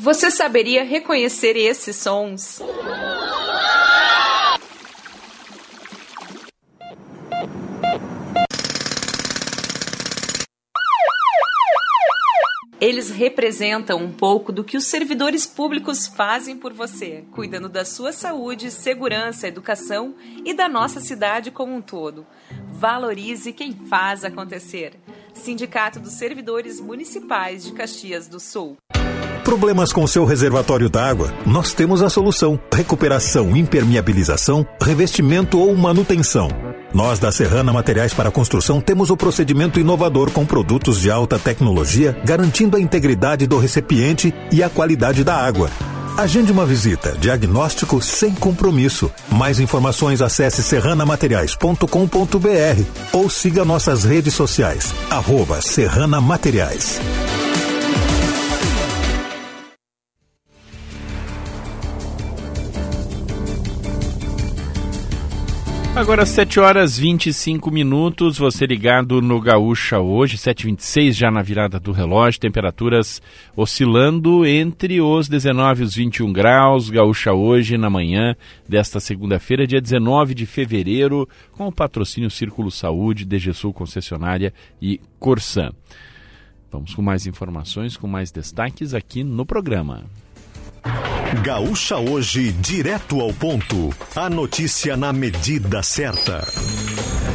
Você saberia reconhecer esses sons? Eles representam um pouco do que os servidores públicos fazem por você, cuidando da sua saúde, segurança, educação e da nossa cidade como um todo. Valorize quem faz acontecer. Sindicato dos Servidores Municipais de Caxias do Sul. Problemas com seu reservatório d'água? Nós temos a solução: recuperação, impermeabilização, revestimento ou manutenção. Nós da Serrana Materiais para Construção temos o procedimento inovador com produtos de alta tecnologia, garantindo a integridade do recipiente e a qualidade da água. Agende uma visita. Diagnóstico sem compromisso. Mais informações acesse serranamateriais.com.br ou siga nossas redes sociais. Arroba Serrana Materiais. Agora 7 horas 25 minutos, você ligado no Gaúcha hoje, 7h26 já na virada do relógio, temperaturas oscilando entre os 19 e os 21 graus, Gaúcha hoje na manhã desta segunda-feira, dia 19 de fevereiro, com o patrocínio Círculo Saúde, DGSul Concessionária e Corsan. Vamos com mais informações, com mais destaques aqui no programa. Gaúcha hoje, direto ao ponto. A notícia na medida certa.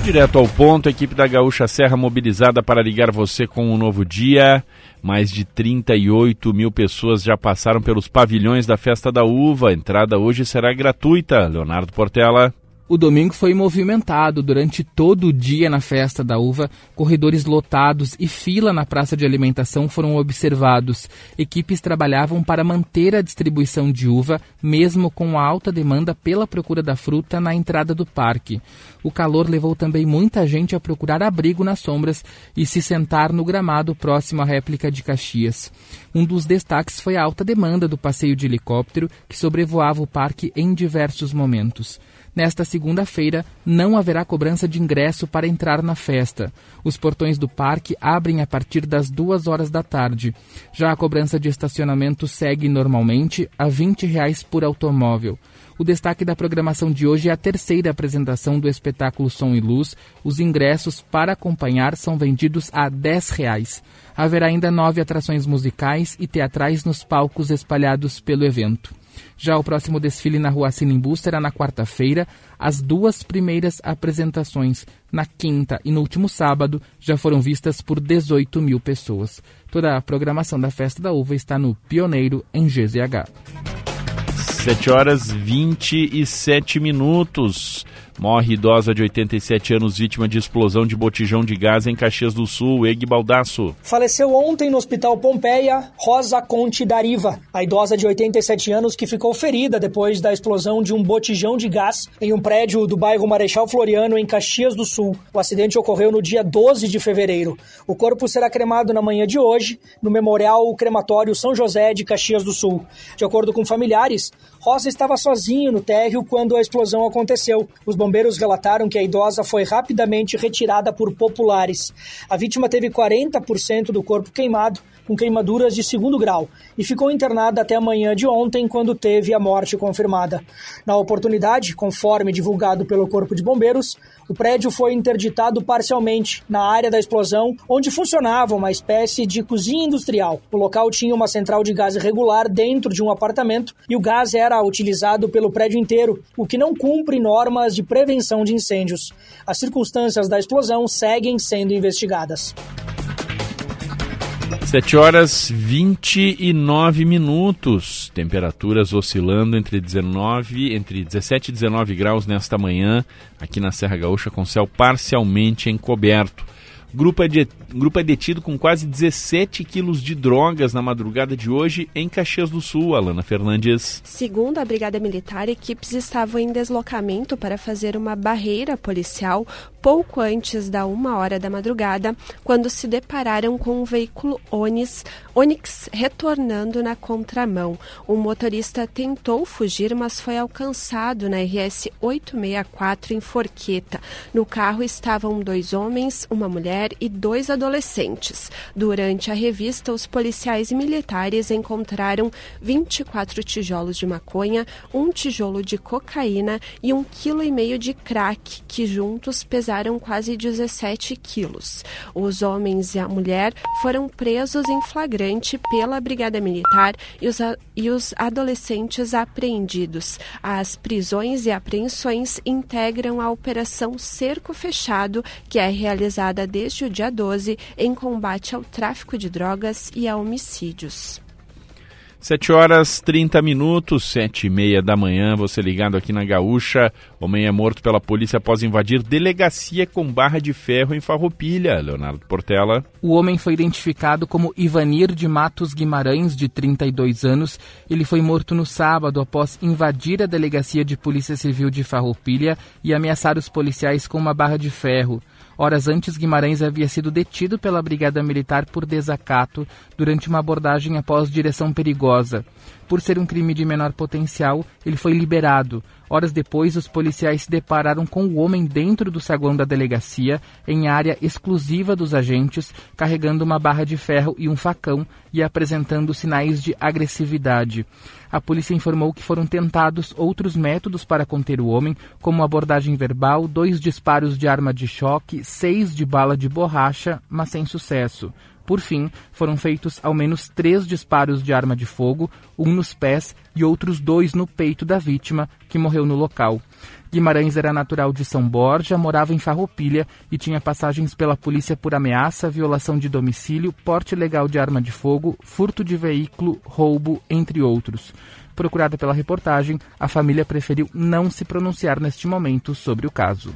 Direto ao ponto, a equipe da Gaúcha Serra mobilizada para ligar você com um novo dia. Mais de 38 mil pessoas já passaram pelos pavilhões da Festa da Uva. A entrada hoje será gratuita. Leonardo Portela. O domingo foi movimentado durante todo o dia na festa da uva. Corredores lotados e fila na praça de alimentação foram observados. Equipes trabalhavam para manter a distribuição de uva, mesmo com a alta demanda pela procura da fruta na entrada do parque. O calor levou também muita gente a procurar abrigo nas sombras e se sentar no gramado próximo à réplica de Caxias. Um dos destaques foi a alta demanda do passeio de helicóptero que sobrevoava o parque em diversos momentos. Nesta segunda-feira, não haverá cobrança de ingresso para entrar na festa. Os portões do parque abrem a partir das duas horas da tarde. Já a cobrança de estacionamento segue normalmente a 20 reais por automóvel. O destaque da programação de hoje é a terceira apresentação do espetáculo Som e Luz. Os ingressos para acompanhar são vendidos a 10 reais. Haverá ainda nove atrações musicais e teatrais nos palcos espalhados pelo evento. Já o próximo desfile na rua Sinimbu será na quarta-feira. As duas primeiras apresentações, na quinta e no último sábado, já foram vistas por 18 mil pessoas. Toda a programação da Festa da Uva está no Pioneiro, em GZH. 7 horas 27 minutos. Morre idosa de 87 anos vítima de explosão de botijão de gás em Caxias do Sul, Eg Baldaço. Faleceu ontem no Hospital Pompeia Rosa Conte Dariva, a idosa de 87 anos que ficou ferida depois da explosão de um botijão de gás em um prédio do bairro Marechal Floriano, em Caxias do Sul. O acidente ocorreu no dia 12 de fevereiro. O corpo será cremado na manhã de hoje no Memorial Crematório São José de Caxias do Sul. De acordo com familiares, Rosa estava sozinho no térreo quando a explosão aconteceu. Os bombeiros relataram que a idosa foi rapidamente retirada por populares. A vítima teve 40% do corpo queimado, com queimaduras de segundo grau, e ficou internada até a manhã de ontem, quando teve a morte confirmada. Na oportunidade, conforme divulgado pelo Corpo de Bombeiros, o prédio foi interditado parcialmente na área da explosão, onde funcionava uma espécie de cozinha industrial. O local tinha uma central de gás regular dentro de um apartamento e o gás era utilizado pelo prédio inteiro, o que não cumpre normas de prevenção de incêndios. As circunstâncias da explosão seguem sendo investigadas. 7 horas 29 minutos. Temperaturas oscilando entre 19, entre 17 e 19 graus nesta manhã, aqui na Serra Gaúcha, com céu parcialmente encoberto. Grupo é, de, grupo é detido com quase 17 quilos de drogas na madrugada de hoje em Caxias do Sul. Alana Fernandes. Segundo a Brigada Militar, equipes estavam em deslocamento para fazer uma barreira policial pouco antes da uma hora da madrugada, quando se depararam com um veículo Onix, Onix retornando na contramão. O motorista tentou fugir, mas foi alcançado na RS 864 em Forqueta. No carro estavam dois homens, uma mulher e dois adolescentes. Durante a revista, os policiais militares encontraram 24 tijolos de maconha, um tijolo de cocaína e um quilo e meio de crack, que juntos pesaram pesaram quase 17 quilos. Os homens e a mulher foram presos em flagrante pela Brigada Militar e os, e os adolescentes apreendidos. As prisões e apreensões integram a Operação Cerco Fechado, que é realizada desde o dia 12 em combate ao tráfico de drogas e a homicídios. 7 horas 30 minutos, 7 e meia da manhã, você ligado aqui na Gaúcha. Homem é morto pela polícia após invadir delegacia com barra de ferro em Farroupilha. Leonardo Portela. O homem foi identificado como Ivanir de Matos Guimarães, de 32 anos. Ele foi morto no sábado após invadir a delegacia de polícia civil de Farroupilha e ameaçar os policiais com uma barra de ferro. Horas antes, Guimarães havia sido detido pela Brigada Militar por desacato durante uma abordagem após direção perigosa. Por ser um crime de menor potencial, ele foi liberado. Horas depois, os policiais se depararam com o homem dentro do saguão da delegacia, em área exclusiva dos agentes, carregando uma barra de ferro e um facão e apresentando sinais de agressividade. A polícia informou que foram tentados outros métodos para conter o homem, como abordagem verbal, dois disparos de arma de choque, seis de bala de borracha, mas sem sucesso. Por fim, foram feitos ao menos três disparos de arma de fogo, um nos pés e outros dois no peito da vítima, que morreu no local. Guimarães era natural de São Borja, morava em Farroupilha e tinha passagens pela polícia por ameaça, violação de domicílio, porte ilegal de arma de fogo, furto de veículo, roubo, entre outros. Procurada pela reportagem, a família preferiu não se pronunciar neste momento sobre o caso.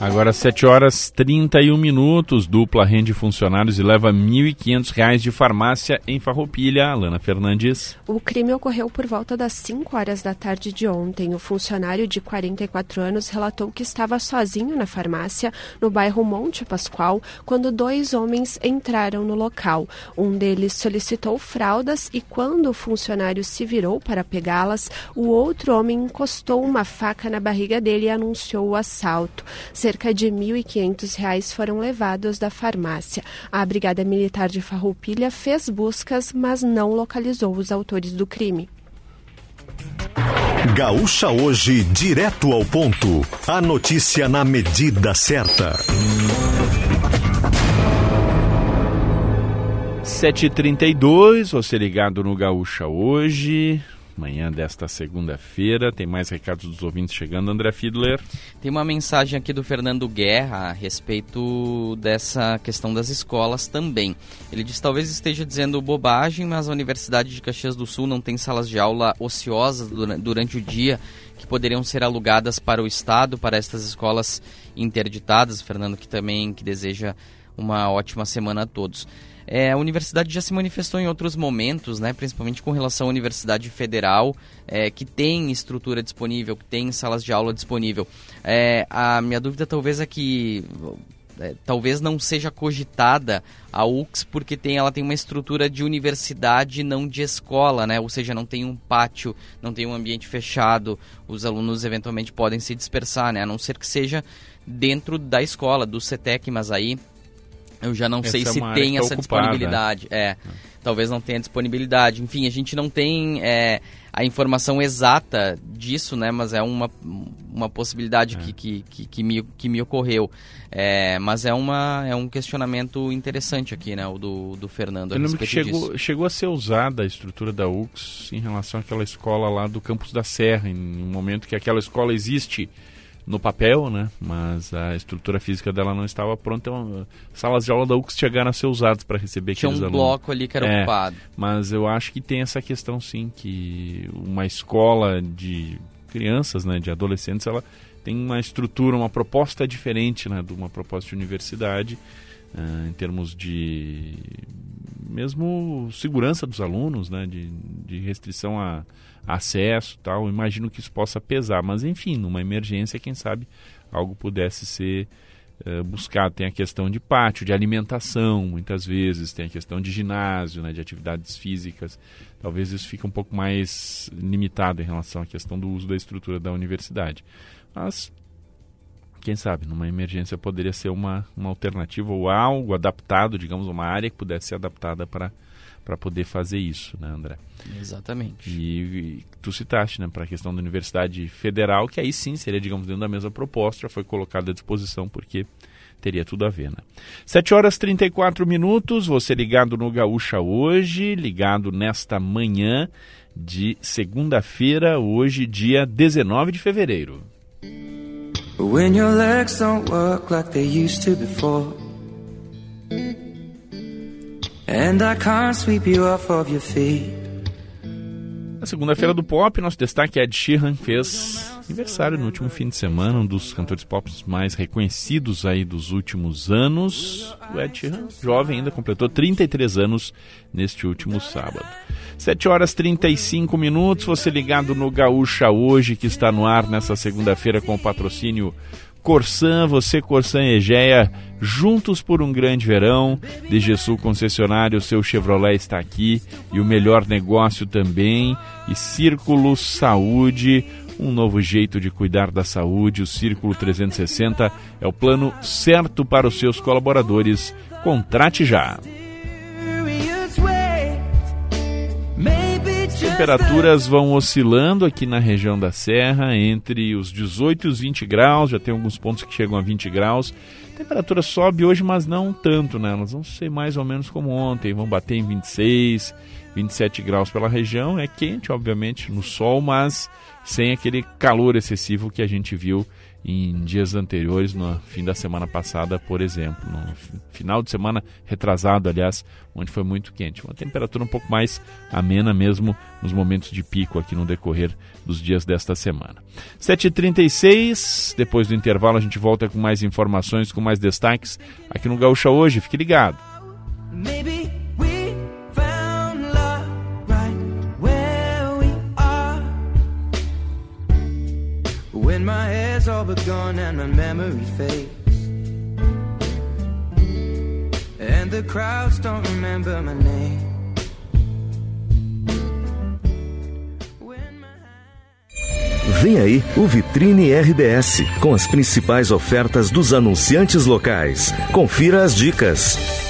Agora 7 horas 31 minutos, dupla rende funcionários e leva R$ 1.500 de farmácia em Farroupilha. Alana Fernandes. O crime ocorreu por volta das 5 horas da tarde de ontem. O funcionário de 44 anos relatou que estava sozinho na farmácia, no bairro Monte Pascoal, quando dois homens entraram no local. Um deles solicitou fraldas e quando o funcionário se virou para pegá-las, o outro homem encostou uma faca na barriga dele e anunciou o assalto cerca de R$ 1.500 foram levados da farmácia. A Brigada Militar de Farroupilha fez buscas, mas não localizou os autores do crime. Gaúcha hoje, direto ao ponto. A notícia na medida certa. 7h32, você ligado no Gaúcha hoje manhã desta segunda-feira. Tem mais recados dos ouvintes chegando, André Fiedler. Tem uma mensagem aqui do Fernando Guerra a respeito dessa questão das escolas também. Ele diz talvez esteja dizendo bobagem, mas a Universidade de Caxias do Sul não tem salas de aula ociosas durante o dia que poderiam ser alugadas para o Estado, para estas escolas interditadas. Fernando que também que deseja uma ótima semana a todos. É, a universidade já se manifestou em outros momentos, né, principalmente com relação à Universidade Federal, é, que tem estrutura disponível, que tem salas de aula disponível. É, a minha dúvida talvez é que é, talvez não seja cogitada a UX porque tem, ela tem uma estrutura de universidade não de escola, né? Ou seja, não tem um pátio, não tem um ambiente fechado, os alunos eventualmente podem se dispersar, né? A não ser que seja dentro da escola, do CETEC, mas aí eu já não essa sei é se tem essa ocupada. disponibilidade. É, talvez não tenha disponibilidade. Enfim, a gente não tem é, a informação exata disso, né? Mas é uma, uma possibilidade é. que, que, que, me, que me ocorreu. É, mas é, uma, é um questionamento interessante aqui, né? O do, do Fernando. Eu lembro que chegou, chegou a ser usada a estrutura da UX em relação àquela escola lá do Campus da Serra, em um momento que aquela escola existe no papel, né? Mas a estrutura física dela não estava pronta. Então, salas de aula da UX chegaram a ser usadas para receber Tinha aqueles um alunos. bloco ali que era é, ocupado. Mas eu acho que tem essa questão sim, que uma escola de crianças, né, de adolescentes, ela tem uma estrutura, uma proposta diferente, né, de uma proposta de universidade, uh, em termos de mesmo segurança dos alunos, né, de, de restrição a acesso tal. Imagino que isso possa pesar, mas enfim, numa emergência, quem sabe algo pudesse ser uh, buscado. Tem a questão de pátio, de alimentação, muitas vezes, tem a questão de ginásio, né, de atividades físicas. Talvez isso fique um pouco mais limitado em relação à questão do uso da estrutura da universidade. Mas quem sabe, numa emergência poderia ser uma, uma alternativa ou algo adaptado, digamos, uma área que pudesse ser adaptada para para poder fazer isso, né, André? Exatamente. E, e tu citaste, né, para a questão da Universidade Federal, que aí sim seria, digamos, dentro da mesma proposta, já foi colocada à disposição, porque teria tudo a ver, né? 7 horas 34 minutos, você ligado no Gaúcha hoje, ligado nesta manhã de segunda-feira, hoje, dia 19 de fevereiro. When your legs don't work like they used to before And I can't sweep you off of your feet. Na segunda-feira do pop, nosso destaque é Ed Sheeran fez aniversário no último fim de semana, um dos cantores pop mais reconhecidos aí dos últimos anos. O Ed Sheeran, jovem ainda, completou 33 anos neste último sábado. 7 horas 35 minutos, você ligado no Gaúcha hoje, que está no ar nessa segunda-feira com o patrocínio Corsan, você, Corsan Egeia, juntos por um grande verão. DGSul concessionário, seu Chevrolet está aqui e o melhor negócio também. E Círculo Saúde, um novo jeito de cuidar da saúde. O Círculo 360 é o plano certo para os seus colaboradores. Contrate já. Temperaturas vão oscilando aqui na região da Serra entre os 18 e os 20 graus, já tem alguns pontos que chegam a 20 graus. A temperatura sobe hoje, mas não tanto, né? Elas vão ser mais ou menos como ontem, vão bater em 26, 27 graus pela região. É quente, obviamente, no sol, mas sem aquele calor excessivo que a gente viu em dias anteriores, no fim da semana passada, por exemplo. No final de semana retrasado, aliás, onde foi muito quente. Uma temperatura um pouco mais amena mesmo nos momentos de pico aqui no decorrer dos dias desta semana. 7h36, depois do intervalo a gente volta com mais informações, com mais destaques aqui no Gaúcha hoje. Fique ligado. Maybe When my hair's all but gone and my memory fades And the crowds don't remember my name Vem aí o Vitrine RBS, com as principais ofertas dos anunciantes locais. Confira as dicas.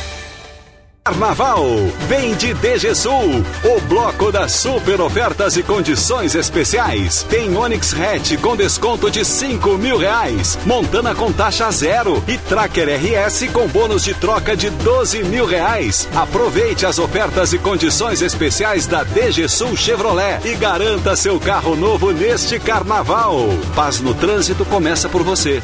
Carnaval, vem de DG Sul, o bloco das super ofertas e condições especiais. Tem Onix Hatch com desconto de 5 mil reais, Montana com taxa zero e Tracker RS com bônus de troca de 12 mil reais. Aproveite as ofertas e condições especiais da DG Sul Chevrolet e garanta seu carro novo neste Carnaval. Paz no trânsito começa por você.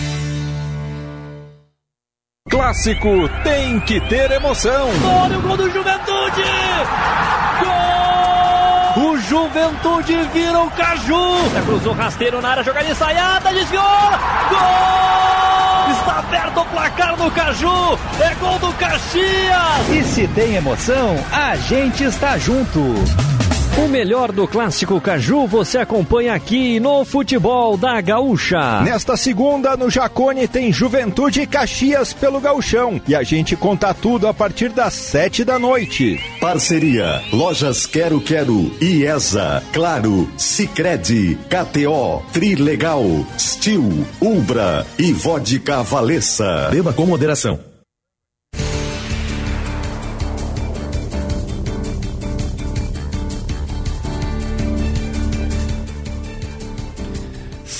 Clássico tem que ter emoção. Olha o gol do Juventude! Gol! O Juventude vira o Caju. Cruzou rasteiro na área, jogada ensaiada, desviou. Gol! Está aberto o placar no Caju. É gol do Caxias. E se tem emoção, a gente está junto. O melhor do clássico Caju você acompanha aqui no Futebol da Gaúcha. Nesta segunda, no Jacone, tem Juventude e Caxias pelo Gauchão. E a gente conta tudo a partir das sete da noite. Parceria: Lojas Quero Quero, IESA, Claro, Sicredi, KTO, Trilegal, Stil, Umbra e Vodka Valessa. Beba com moderação.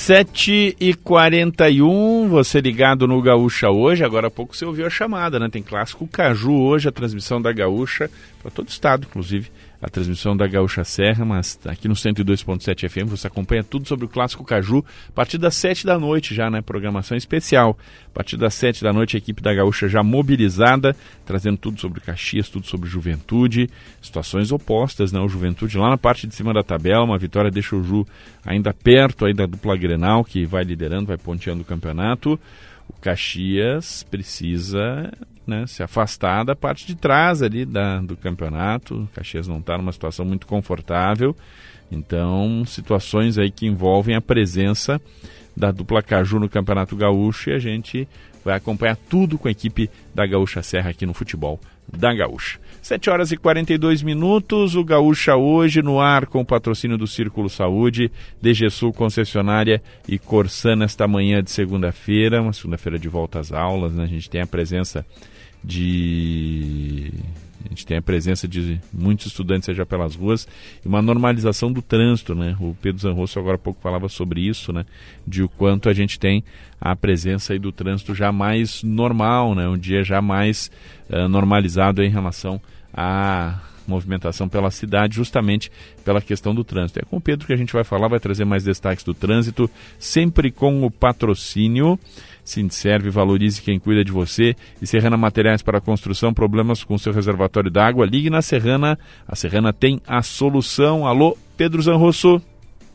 Sete e quarenta e um, você ligado no Gaúcha hoje, agora há pouco você ouviu a chamada, né? Tem clássico Caju hoje, a transmissão da Gaúcha, para todo o estado, inclusive, a transmissão da Gaúcha Serra, mas aqui no 102.7 FM você acompanha tudo sobre o Clássico Caju a partir das 7 da noite já, né? Programação especial. A partir das 7 da noite a equipe da Gaúcha já mobilizada, trazendo tudo sobre Caxias, tudo sobre Juventude, situações opostas, né? O Juventude lá na parte de cima da tabela, uma vitória deixa o Ju ainda perto aí da dupla Grenal, que vai liderando, vai ponteando o campeonato. O Caxias precisa né, se afastar da parte de trás ali da, do campeonato. O Caxias não está numa situação muito confortável. Então, situações aí que envolvem a presença da dupla Caju no Campeonato Gaúcho e a gente vai acompanhar tudo com a equipe da Gaúcha Serra aqui no futebol da Gaúcha. 7 horas e 42 minutos, o Gaúcha hoje no ar com o patrocínio do Círculo Saúde, DG Sul concessionária e Corsan nesta manhã de segunda-feira, uma segunda-feira de volta às aulas, né? A gente tem a presença de a gente tem a presença de muitos estudantes seja pelas ruas e uma normalização do trânsito, né? O Pedro Zanrosso agora há pouco falava sobre isso, né? De o quanto a gente tem a presença do trânsito já mais normal, né? Um dia já mais uh, normalizado em relação à movimentação pela cidade, justamente pela questão do trânsito. É com o Pedro que a gente vai falar, vai trazer mais destaques do trânsito, sempre com o patrocínio Sindserve, valorize quem cuida de você. E Serrana Materiais para Construção, problemas com seu reservatório d'água, ligue na Serrana. A Serrana tem a solução. Alô, Pedro Zanrosso.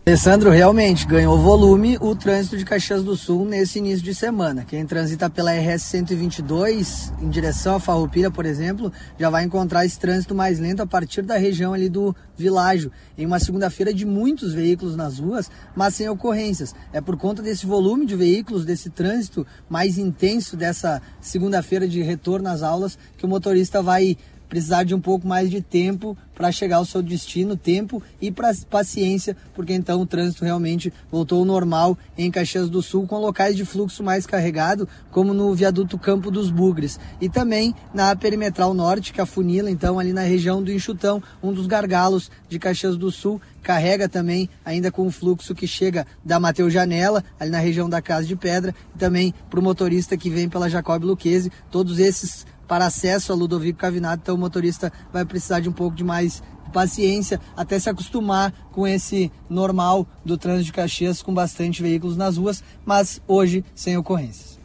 Alessandro, realmente ganhou volume o trânsito de Caxias do Sul nesse início de semana. Quem transita pela RS 122 em direção a Farroupilha, por exemplo, já vai encontrar esse trânsito mais lento a partir da região ali do Világio, em uma segunda-feira de muitos veículos nas ruas, mas sem ocorrências. É por conta desse volume de veículos, desse trânsito mais intenso dessa segunda-feira de retorno às aulas, que o motorista vai precisar de um pouco mais de tempo para chegar ao seu destino, tempo e paciência, porque então o trânsito realmente voltou ao normal em Caxias do Sul, com locais de fluxo mais carregado, como no viaduto Campo dos Bugres, e também na perimetral norte, que afunila então ali na região do Enxutão, um dos gargalos de Caxias do Sul, carrega também ainda com o fluxo que chega da Mateus Janela, ali na região da Casa de Pedra, e também para o motorista que vem pela Jacob Luquezzi, todos esses para acesso a Ludovico Cavinato, então o motorista vai precisar de um pouco de mais paciência até se acostumar com esse normal do trânsito de Caxias com bastante veículos nas ruas, mas hoje sem ocorrências.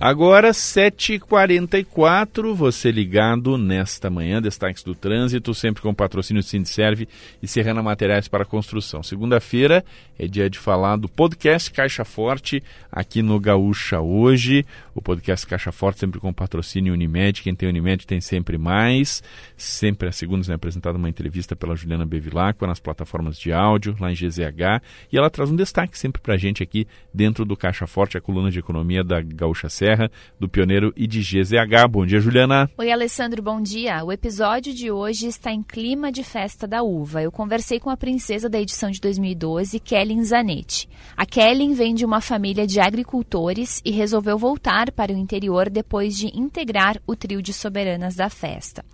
Agora, 7h44, você ligado nesta manhã, destaques do trânsito, sempre com patrocínio Sindserve e Serrana Materiais para Construção. Segunda-feira é dia de falar do podcast Caixa Forte aqui no Gaúcha hoje. O podcast Caixa Forte sempre com patrocínio Unimed. Quem tem Unimed tem sempre mais. Sempre às segundas é apresentada uma entrevista pela Juliana Bevilacqua nas plataformas de áudio, lá em GZH. E ela traz um destaque sempre para a gente aqui dentro do Caixa Forte, a coluna de economia da Gaúcha Serra, do Pioneiro e de GZH. Bom dia, Juliana. Oi, Alessandro, bom dia. O episódio de hoje está em clima de festa da uva. Eu conversei com a princesa da edição de 2012, Kellen Zanetti. A Kellen vem de uma família de agricultores e resolveu voltar para o interior depois de integrar o trio de soberanas da festa.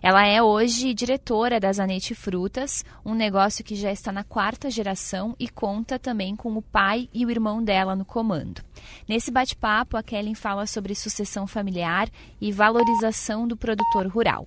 Ela é hoje diretora da Zanetti Frutas, um negócio que já está na quarta geração e conta também com o pai e o irmão dela no comando. Nesse bate-papo, a Kellen fala sobre sucessão familiar e valorização do produtor rural.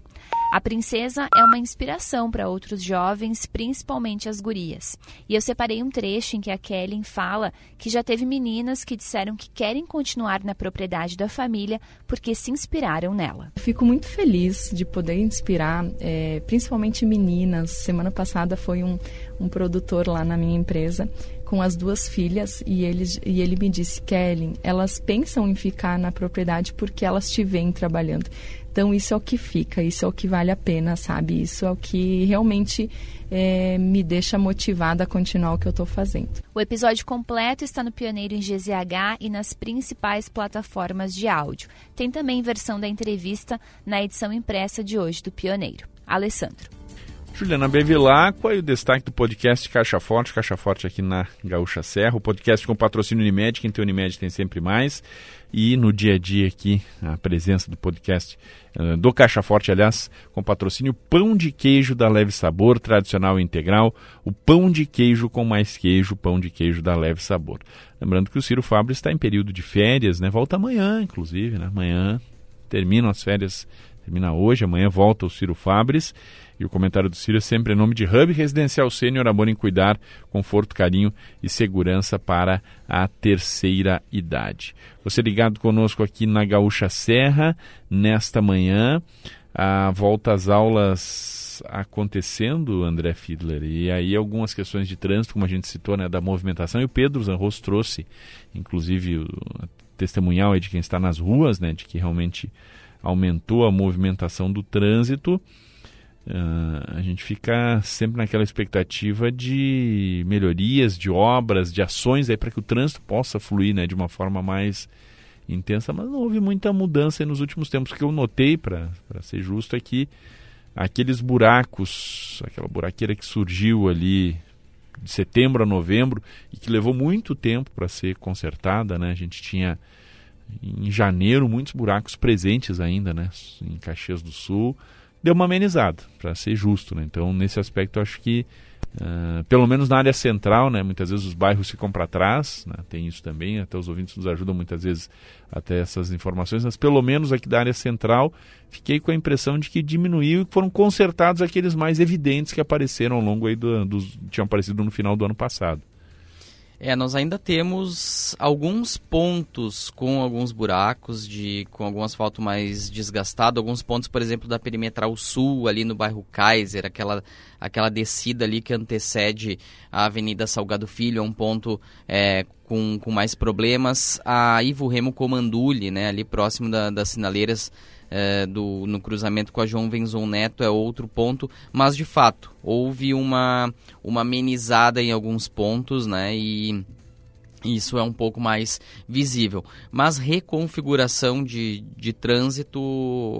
A princesa é uma inspiração para outros jovens, principalmente as gurias. E eu separei um trecho em que a Kellen fala que já teve meninas que disseram que querem continuar na propriedade da família porque se inspiraram nela. Fico muito feliz de poder inspirar, é, principalmente meninas. Semana passada foi um, um produtor lá na minha empresa com as duas filhas e ele, e ele me disse, Kellen, elas pensam em ficar na propriedade porque elas te veem trabalhando. Então isso é o que fica, isso é o que vale a pena, sabe? Isso é o que realmente é, me deixa motivada a continuar o que eu estou fazendo. O episódio completo está no Pioneiro em GZH e nas principais plataformas de áudio. Tem também versão da entrevista na edição impressa de hoje do Pioneiro. Alessandro. Juliana Bevilacqua e o destaque do podcast Caixa Forte, Caixa Forte aqui na Gaúcha Serra, o podcast com patrocínio Unimed, quem tem Unimed tem sempre mais, e no dia a dia aqui, a presença do podcast uh, do Caixa Forte, aliás, com patrocínio Pão de Queijo da Leve Sabor, tradicional e integral, o pão de queijo com mais queijo, pão de queijo da Leve Sabor. Lembrando que o Ciro Fábio está em período de férias, né? Volta amanhã, inclusive, né? Amanhã terminam as férias Termina hoje, amanhã volta o Ciro Fabres. E o comentário do Ciro é sempre em nome de Hub Residencial Sênior, amor em cuidar, conforto, carinho e segurança para a terceira idade. Você ligado conosco aqui na Gaúcha Serra, nesta manhã, a volta às aulas acontecendo, André Fiedler, e aí algumas questões de trânsito, como a gente citou, né, da movimentação, e o Pedro Zanros trouxe, inclusive, o testemunhal de quem está nas ruas, né, de que realmente aumentou a movimentação do trânsito, Uh, a gente fica sempre naquela expectativa de melhorias, de obras, de ações aí para que o trânsito possa fluir né, de uma forma mais intensa, mas não houve muita mudança nos últimos tempos. O que eu notei, para ser justo, é que aqueles buracos, aquela buraqueira que surgiu ali de setembro a novembro e que levou muito tempo para ser consertada, né? A gente tinha em janeiro muitos buracos presentes ainda, né? Em Caxias do Sul deu uma amenizada, para ser justo. Né? Então, nesse aspecto, acho que, uh, pelo menos na área central, né, muitas vezes os bairros ficam para trás, né? tem isso também, até os ouvintes nos ajudam muitas vezes a ter essas informações, mas pelo menos aqui da área central, fiquei com a impressão de que diminuiu e foram consertados aqueles mais evidentes que apareceram ao longo aí do, dos, tinham aparecido no final do ano passado. É, nós ainda temos alguns pontos com alguns buracos, de, com algum asfalto mais desgastado, alguns pontos, por exemplo, da perimetral sul, ali no bairro Kaiser, aquela, aquela descida ali que antecede a Avenida Salgado Filho, é um ponto é, com, com mais problemas. A Ivo Remo Comanduli, né, ali próximo da, das sinaleiras é, do, no cruzamento com a João Venzon Neto é outro ponto, mas de fato houve uma, uma amenizada em alguns pontos, né? E isso é um pouco mais visível. Mas reconfiguração de, de trânsito,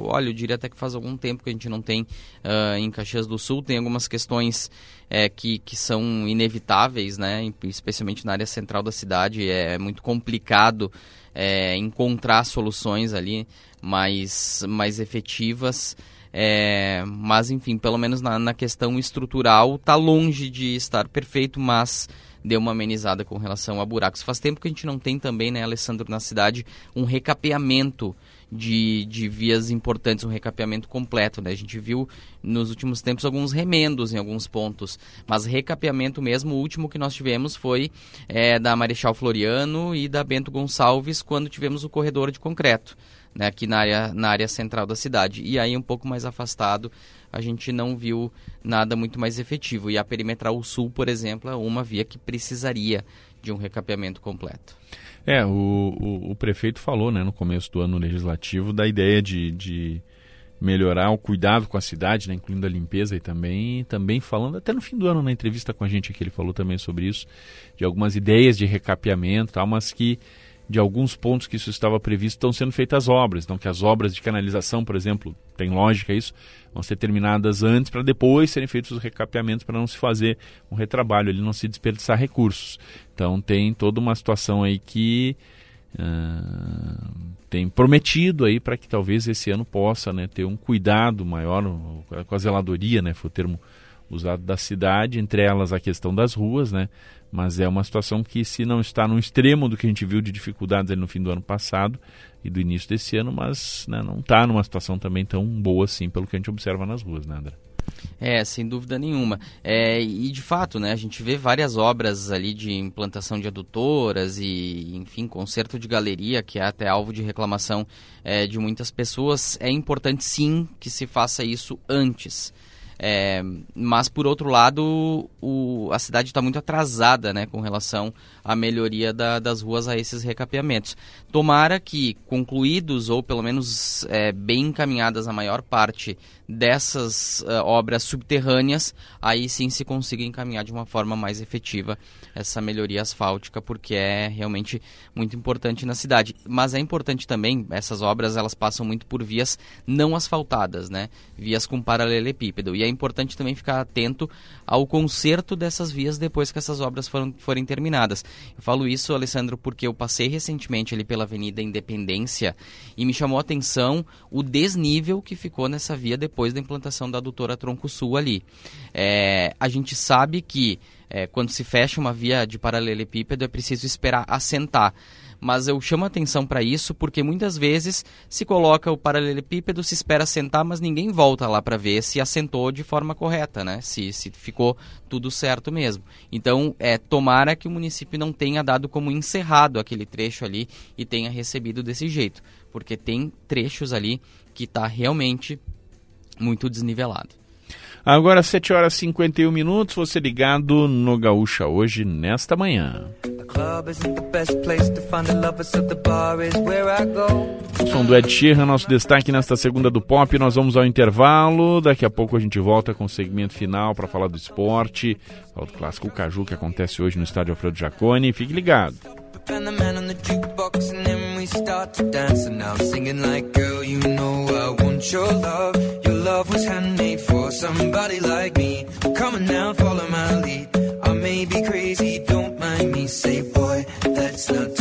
olha, eu diria até que faz algum tempo que a gente não tem uh, em Caxias do Sul. Tem algumas questões é, que, que são inevitáveis, né? especialmente na área central da cidade. É muito complicado é, encontrar soluções ali mais, mais efetivas. É, mas, enfim, pelo menos na, na questão estrutural, está longe de estar perfeito, mas deu uma amenizada com relação a buracos. Faz tempo que a gente não tem também, né, Alessandro, na cidade, um recapeamento de, de vias importantes, um recapeamento completo. Né? A gente viu nos últimos tempos alguns remendos em alguns pontos, mas recapeamento mesmo, o último que nós tivemos foi é, da Marechal Floriano e da Bento Gonçalves, quando tivemos o corredor de concreto. Né, aqui na área, na área central da cidade. E aí, um pouco mais afastado, a gente não viu nada muito mais efetivo. E a Perimetral Sul, por exemplo, é uma via que precisaria de um recapeamento completo. É, o, o, o, prefeito falou né, no começo do ano legislativo da ideia de, de melhorar o cuidado com a cidade, né, incluindo a limpeza e também, também falando, até no fim do ano, na entrevista com a gente aqui, ele falou também sobre isso, de algumas ideias de recapeamento, tal, mas que de alguns pontos que isso estava previsto estão sendo feitas obras. Então, que as obras de canalização, por exemplo, tem lógica isso, vão ser terminadas antes para depois serem feitos os recapeamentos para não se fazer um retrabalho, ele não se desperdiçar recursos. Então, tem toda uma situação aí que uh, tem prometido aí para que talvez esse ano possa né, ter um cuidado maior com a zeladoria, né, foi o termo usado da cidade, entre elas a questão das ruas, né? Mas é uma situação que, se não está no extremo do que a gente viu de dificuldades no fim do ano passado e do início desse ano, mas né, não está numa situação também tão boa assim, pelo que a gente observa nas ruas, né, André? É, sem dúvida nenhuma. É, e de fato, né, a gente vê várias obras ali de implantação de adutoras e, enfim, conserto de galeria, que é até alvo de reclamação é, de muitas pessoas. É importante sim que se faça isso antes. É, mas, por outro lado, o, a cidade está muito atrasada né, com relação à melhoria da, das ruas a esses recapeamentos. Tomara que, concluídos ou pelo menos é, bem encaminhadas a maior parte dessas uh, obras subterrâneas, aí sim se consiga encaminhar de uma forma mais efetiva essa melhoria asfáltica, porque é realmente muito importante na cidade. Mas é importante também, essas obras elas passam muito por vias não asfaltadas, né? Vias com paralelepípedo. E é importante também ficar atento ao conserto dessas vias depois que essas obras foram, forem terminadas. Eu falo isso, Alessandro, porque eu passei recentemente ali pela Avenida Independência e me chamou a atenção o desnível que ficou nessa via depois da implantação da adutora Tronco Sul ali. É, a gente sabe que é, quando se fecha uma via de paralelepípedo é preciso esperar assentar Mas eu chamo atenção para isso porque muitas vezes se coloca o paralelepípedo, se espera sentar, mas ninguém volta lá para ver se assentou de forma correta, né? Se, se ficou tudo certo mesmo. Então, é tomara que o município não tenha dado como encerrado aquele trecho ali e tenha recebido desse jeito, porque tem trechos ali que está realmente muito desnivelado. Agora 7 horas e 51 minutos, você ligado no Gaúcha hoje, nesta manhã. O som do Ed Sheeran, nosso destaque nesta segunda do Pop. Nós vamos ao intervalo. Daqui a pouco a gente volta com o segmento final para falar do esporte, falar do clássico Caju que acontece hoje no estádio Alfredo Jaconi. Fique ligado. and we start to dance and now I'm singing like girl you know I want your love. Your love was handmade for somebody like me. Come on now follow my lead. I may be crazy don't mind me. Say boy let's not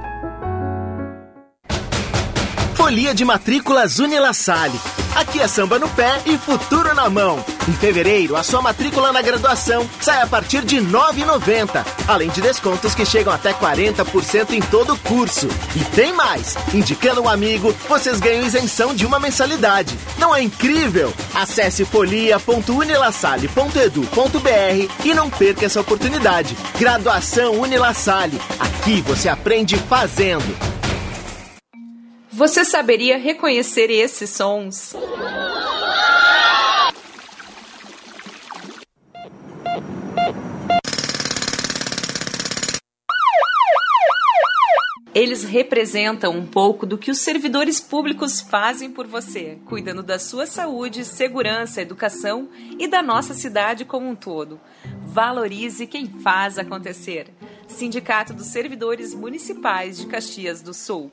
Folia de matrículas Unila Salle. Aqui é samba no pé e futuro na mão. Em fevereiro, a sua matrícula na graduação sai a partir de R$ 9,90. Além de descontos que chegam até 40% em todo o curso. E tem mais! Indicando um amigo, vocês ganham isenção de uma mensalidade. Não é incrível? Acesse folia.unilasalle.edu.br e não perca essa oportunidade. Graduação Unilasalle. Aqui você aprende fazendo. Você saberia reconhecer esses sons? Eles representam um pouco do que os servidores públicos fazem por você, cuidando da sua saúde, segurança, educação e da nossa cidade como um todo. Valorize quem faz acontecer. Sindicato dos Servidores Municipais de Caxias do Sul.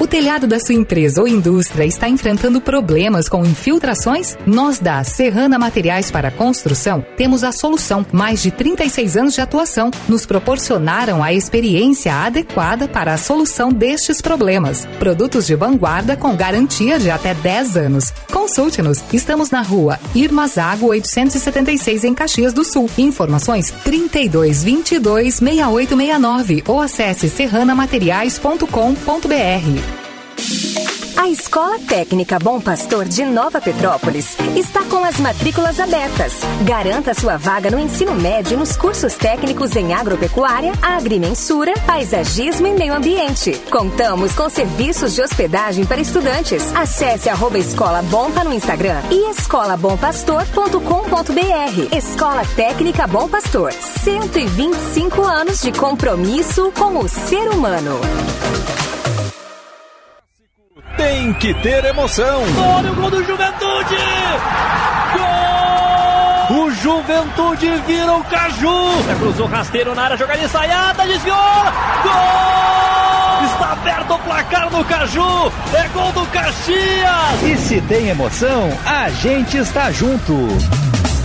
O telhado da sua empresa ou indústria está enfrentando problemas com infiltrações? Nós da Serrana Materiais para Construção temos a solução. Mais de 36 anos de atuação nos proporcionaram a experiência adequada para a solução destes problemas. Produtos de vanguarda com garantia de até 10 anos. Consulte-nos. Estamos na rua Irmazago 876 em Caxias do Sul. Informações 32 22 6869 ou acesse serranamateriais.com.br. A Escola Técnica Bom Pastor de Nova Petrópolis está com as matrículas abertas. Garanta sua vaga no ensino médio nos cursos técnicos em agropecuária, agrimensura, paisagismo e meio ambiente. Contamos com serviços de hospedagem para estudantes. Acesse arroba Escola Bompa no Instagram e escolabompastor.com.br. Escola Técnica Bom Pastor. 125 anos de compromisso com o ser humano. Tem que ter emoção. Olha o gol do Juventude! Gol! O Juventude vira o Caju! Cruzou rasteiro na área, jogada ensaiada, desviou! Gol! Está aberto o placar no Caju! É gol do Caxias! E se tem emoção, a gente está junto.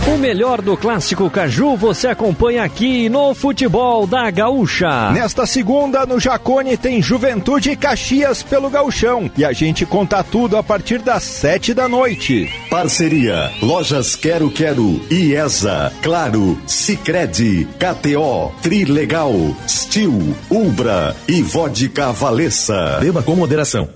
O melhor do clássico Caju você acompanha aqui no Futebol da Gaúcha. Nesta segunda, no Jacone, tem Juventude e Caxias pelo Gauchão. E a gente conta tudo a partir das sete da noite. Parceria: Lojas Quero Quero, IESA, Claro, Sicredi, KTO, Trilegal, Stil, Ubra e Vodka Valessa. Beba com moderação.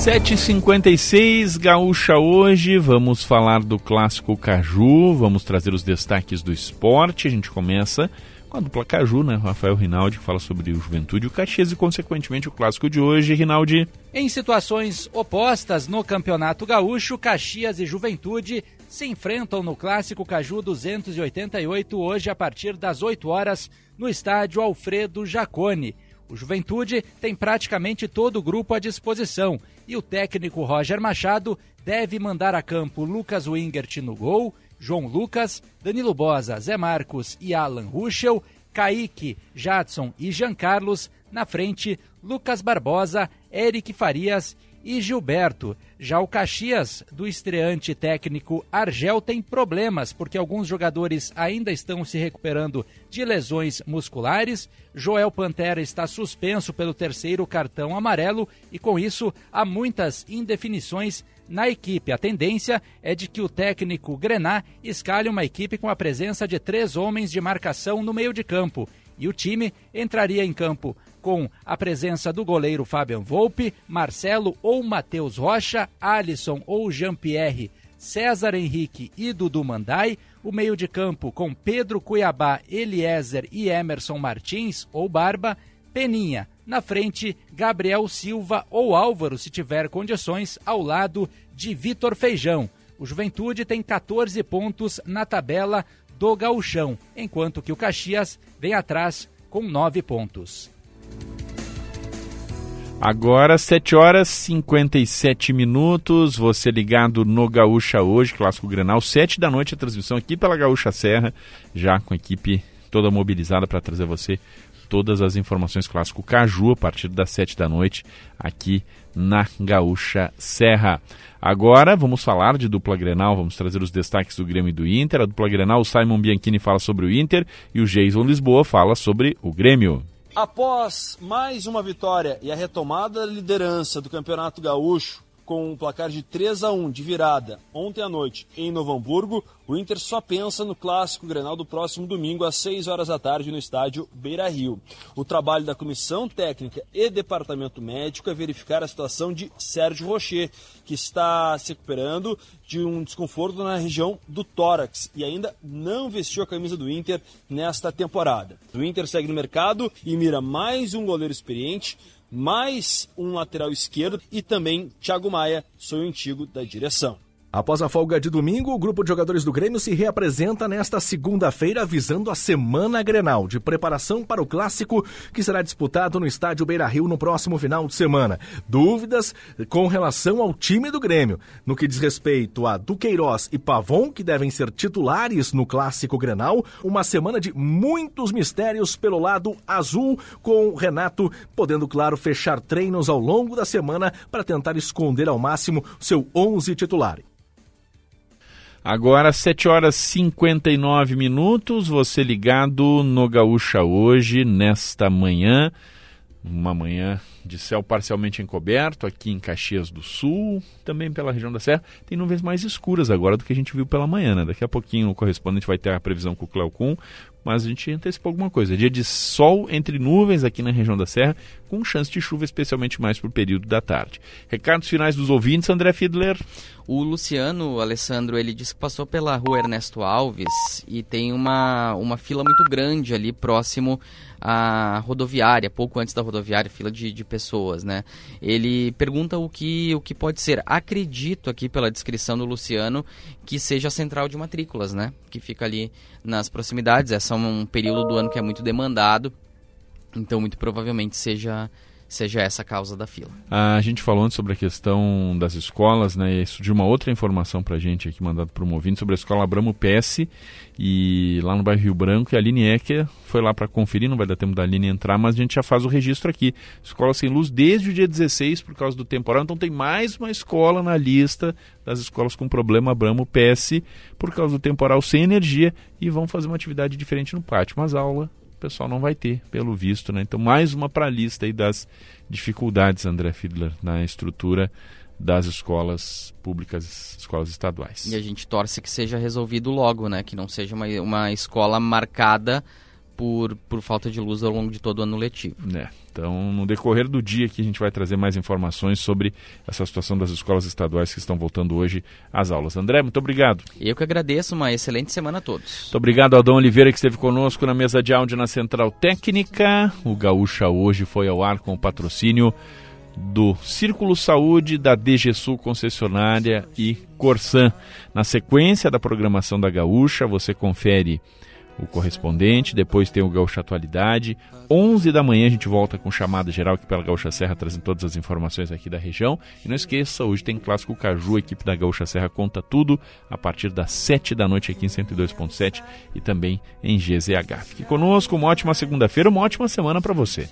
7h56, Gaúcha hoje. Vamos falar do clássico Caju, vamos trazer os destaques do esporte. A gente começa com a dupla Caju, né? Rafael Rinaldi, que fala sobre o Juventude e o Caxias e, consequentemente, o clássico de hoje. Rinaldi. Em situações opostas no Campeonato Gaúcho, Caxias e Juventude se enfrentam no clássico Caju 288 hoje a partir das 8 horas no estádio Alfredo Jacone. O Juventude tem praticamente todo o grupo à disposição. E o técnico Roger Machado deve mandar a campo Lucas Wingert no gol, João Lucas, Danilo Bosa, Zé Marcos e Alan Ruschel, Kaique, Jadson e Jean Carlos, na frente Lucas Barbosa, Eric Farias e Gilberto. Já o Caxias, do estreante técnico Argel, tem problemas, porque alguns jogadores ainda estão se recuperando de lesões musculares. Joel Pantera está suspenso pelo terceiro cartão amarelo e, com isso, há muitas indefinições na equipe. A tendência é de que o técnico Grená escalhe uma equipe com a presença de três homens de marcação no meio de campo. E o time entraria em campo com a presença do goleiro Fabian Volpe, Marcelo ou Matheus Rocha, Alisson ou Jean-Pierre, César Henrique e Dudu Mandai, o meio de campo com Pedro Cuiabá, Eliezer e Emerson Martins ou Barba, Peninha, na frente, Gabriel Silva ou Álvaro, se tiver condições, ao lado de Vitor Feijão. O Juventude tem 14 pontos na tabela do Gauchão, enquanto que o Caxias vem atrás com 9 pontos. Agora, 7 horas e 57 minutos. Você ligado no Gaúcha hoje, Clássico Grenal, 7 da noite, a transmissão aqui pela Gaúcha Serra, já com a equipe toda mobilizada para trazer você todas as informações Clássico Caju a partir das 7 da noite aqui na Gaúcha Serra. Agora vamos falar de dupla Grenal, vamos trazer os destaques do Grêmio e do Inter. A dupla Grenal, o Simon Bianchini fala sobre o Inter e o Jason Lisboa fala sobre o Grêmio. Após mais uma vitória e a retomada da liderança do Campeonato Gaúcho, com um placar de 3 a 1 de virada ontem à noite em Novo Hamburgo, o Inter só pensa no clássico Grenal do próximo domingo às 6 horas da tarde no estádio Beira-Rio. O trabalho da comissão técnica e departamento médico é verificar a situação de Sérgio Rocher, que está se recuperando de um desconforto na região do tórax e ainda não vestiu a camisa do Inter nesta temporada. O Inter segue no mercado e mira mais um goleiro experiente mais um lateral esquerdo e também Thiago Maia, sonho antigo da direção. Após a folga de domingo, o grupo de jogadores do Grêmio se reapresenta nesta segunda-feira, visando a Semana Grenal, de preparação para o clássico que será disputado no estádio Beira Rio no próximo final de semana. Dúvidas com relação ao time do Grêmio, no que diz respeito a Duqueiroz e Pavon, que devem ser titulares no clássico Grenal. Uma semana de muitos mistérios pelo lado azul, com Renato podendo, claro, fechar treinos ao longo da semana para tentar esconder ao máximo seu 11 titular. Agora, 7 horas e 59 minutos, você ligado no Gaúcha hoje, nesta manhã, uma manhã de céu parcialmente encoberto aqui em Caxias do Sul, também pela região da Serra. Tem nuvens mais escuras agora do que a gente viu pela manhã, né? Daqui a pouquinho o correspondente vai ter a previsão com o Cleocum, mas a gente antecipou alguma coisa. Dia de sol entre nuvens aqui na região da Serra, com chance de chuva, especialmente mais para o período da tarde. Recados finais dos ouvintes, André Fiedler. O Luciano, Alessandro, ele disse que passou pela rua Ernesto Alves e tem uma, uma fila muito grande ali próximo à rodoviária, pouco antes da rodoviária, fila de, de pessoas, né? Ele pergunta o que, o que pode ser. Acredito aqui pela descrição do Luciano que seja a central de matrículas, né? Que fica ali nas proximidades. Essa é um período do ano que é muito demandado. Então, muito provavelmente seja seja essa a causa da fila. A gente falou antes sobre a questão das escolas, né? Isso de uma outra informação para a gente aqui, mandado um ouvinte, sobre a escola Abramo PS, e lá no bairro Rio Branco, e a Aline Ecker foi lá para conferir, não vai dar tempo da Aline entrar, mas a gente já faz o registro aqui. Escola sem luz desde o dia 16 por causa do temporal, então tem mais uma escola na lista das escolas com problema Abramo PS por causa do temporal sem energia e vão fazer uma atividade diferente no pátio, mas aula o pessoal não vai ter, pelo visto, né? Então, mais uma para a lista aí das dificuldades, André Fiedler, na estrutura das escolas públicas, escolas estaduais. E a gente torce que seja resolvido logo, né? Que não seja uma, uma escola marcada por, por falta de luz ao longo de todo o ano letivo. É. Então, no decorrer do dia aqui, a gente vai trazer mais informações sobre essa situação das escolas estaduais que estão voltando hoje às aulas. André, muito obrigado. Eu que agradeço, uma excelente semana a todos. Muito obrigado Dom Oliveira que esteve conosco na mesa de áudio na Central Técnica. O Gaúcha hoje foi ao ar com o patrocínio do Círculo Saúde, da DG Sul Concessionária e Corsan. Na sequência da programação da Gaúcha, você confere o correspondente, depois tem o Gaúcha Atualidade. 11 da manhã a gente volta com chamada geral aqui pela Gaúcha Serra, trazendo todas as informações aqui da região. E não esqueça, hoje tem Clássico Caju, a equipe da Gaúcha Serra conta tudo a partir das 7 da noite aqui em 102.7 e também em GZH. Fique conosco, uma ótima segunda-feira, uma ótima semana para você.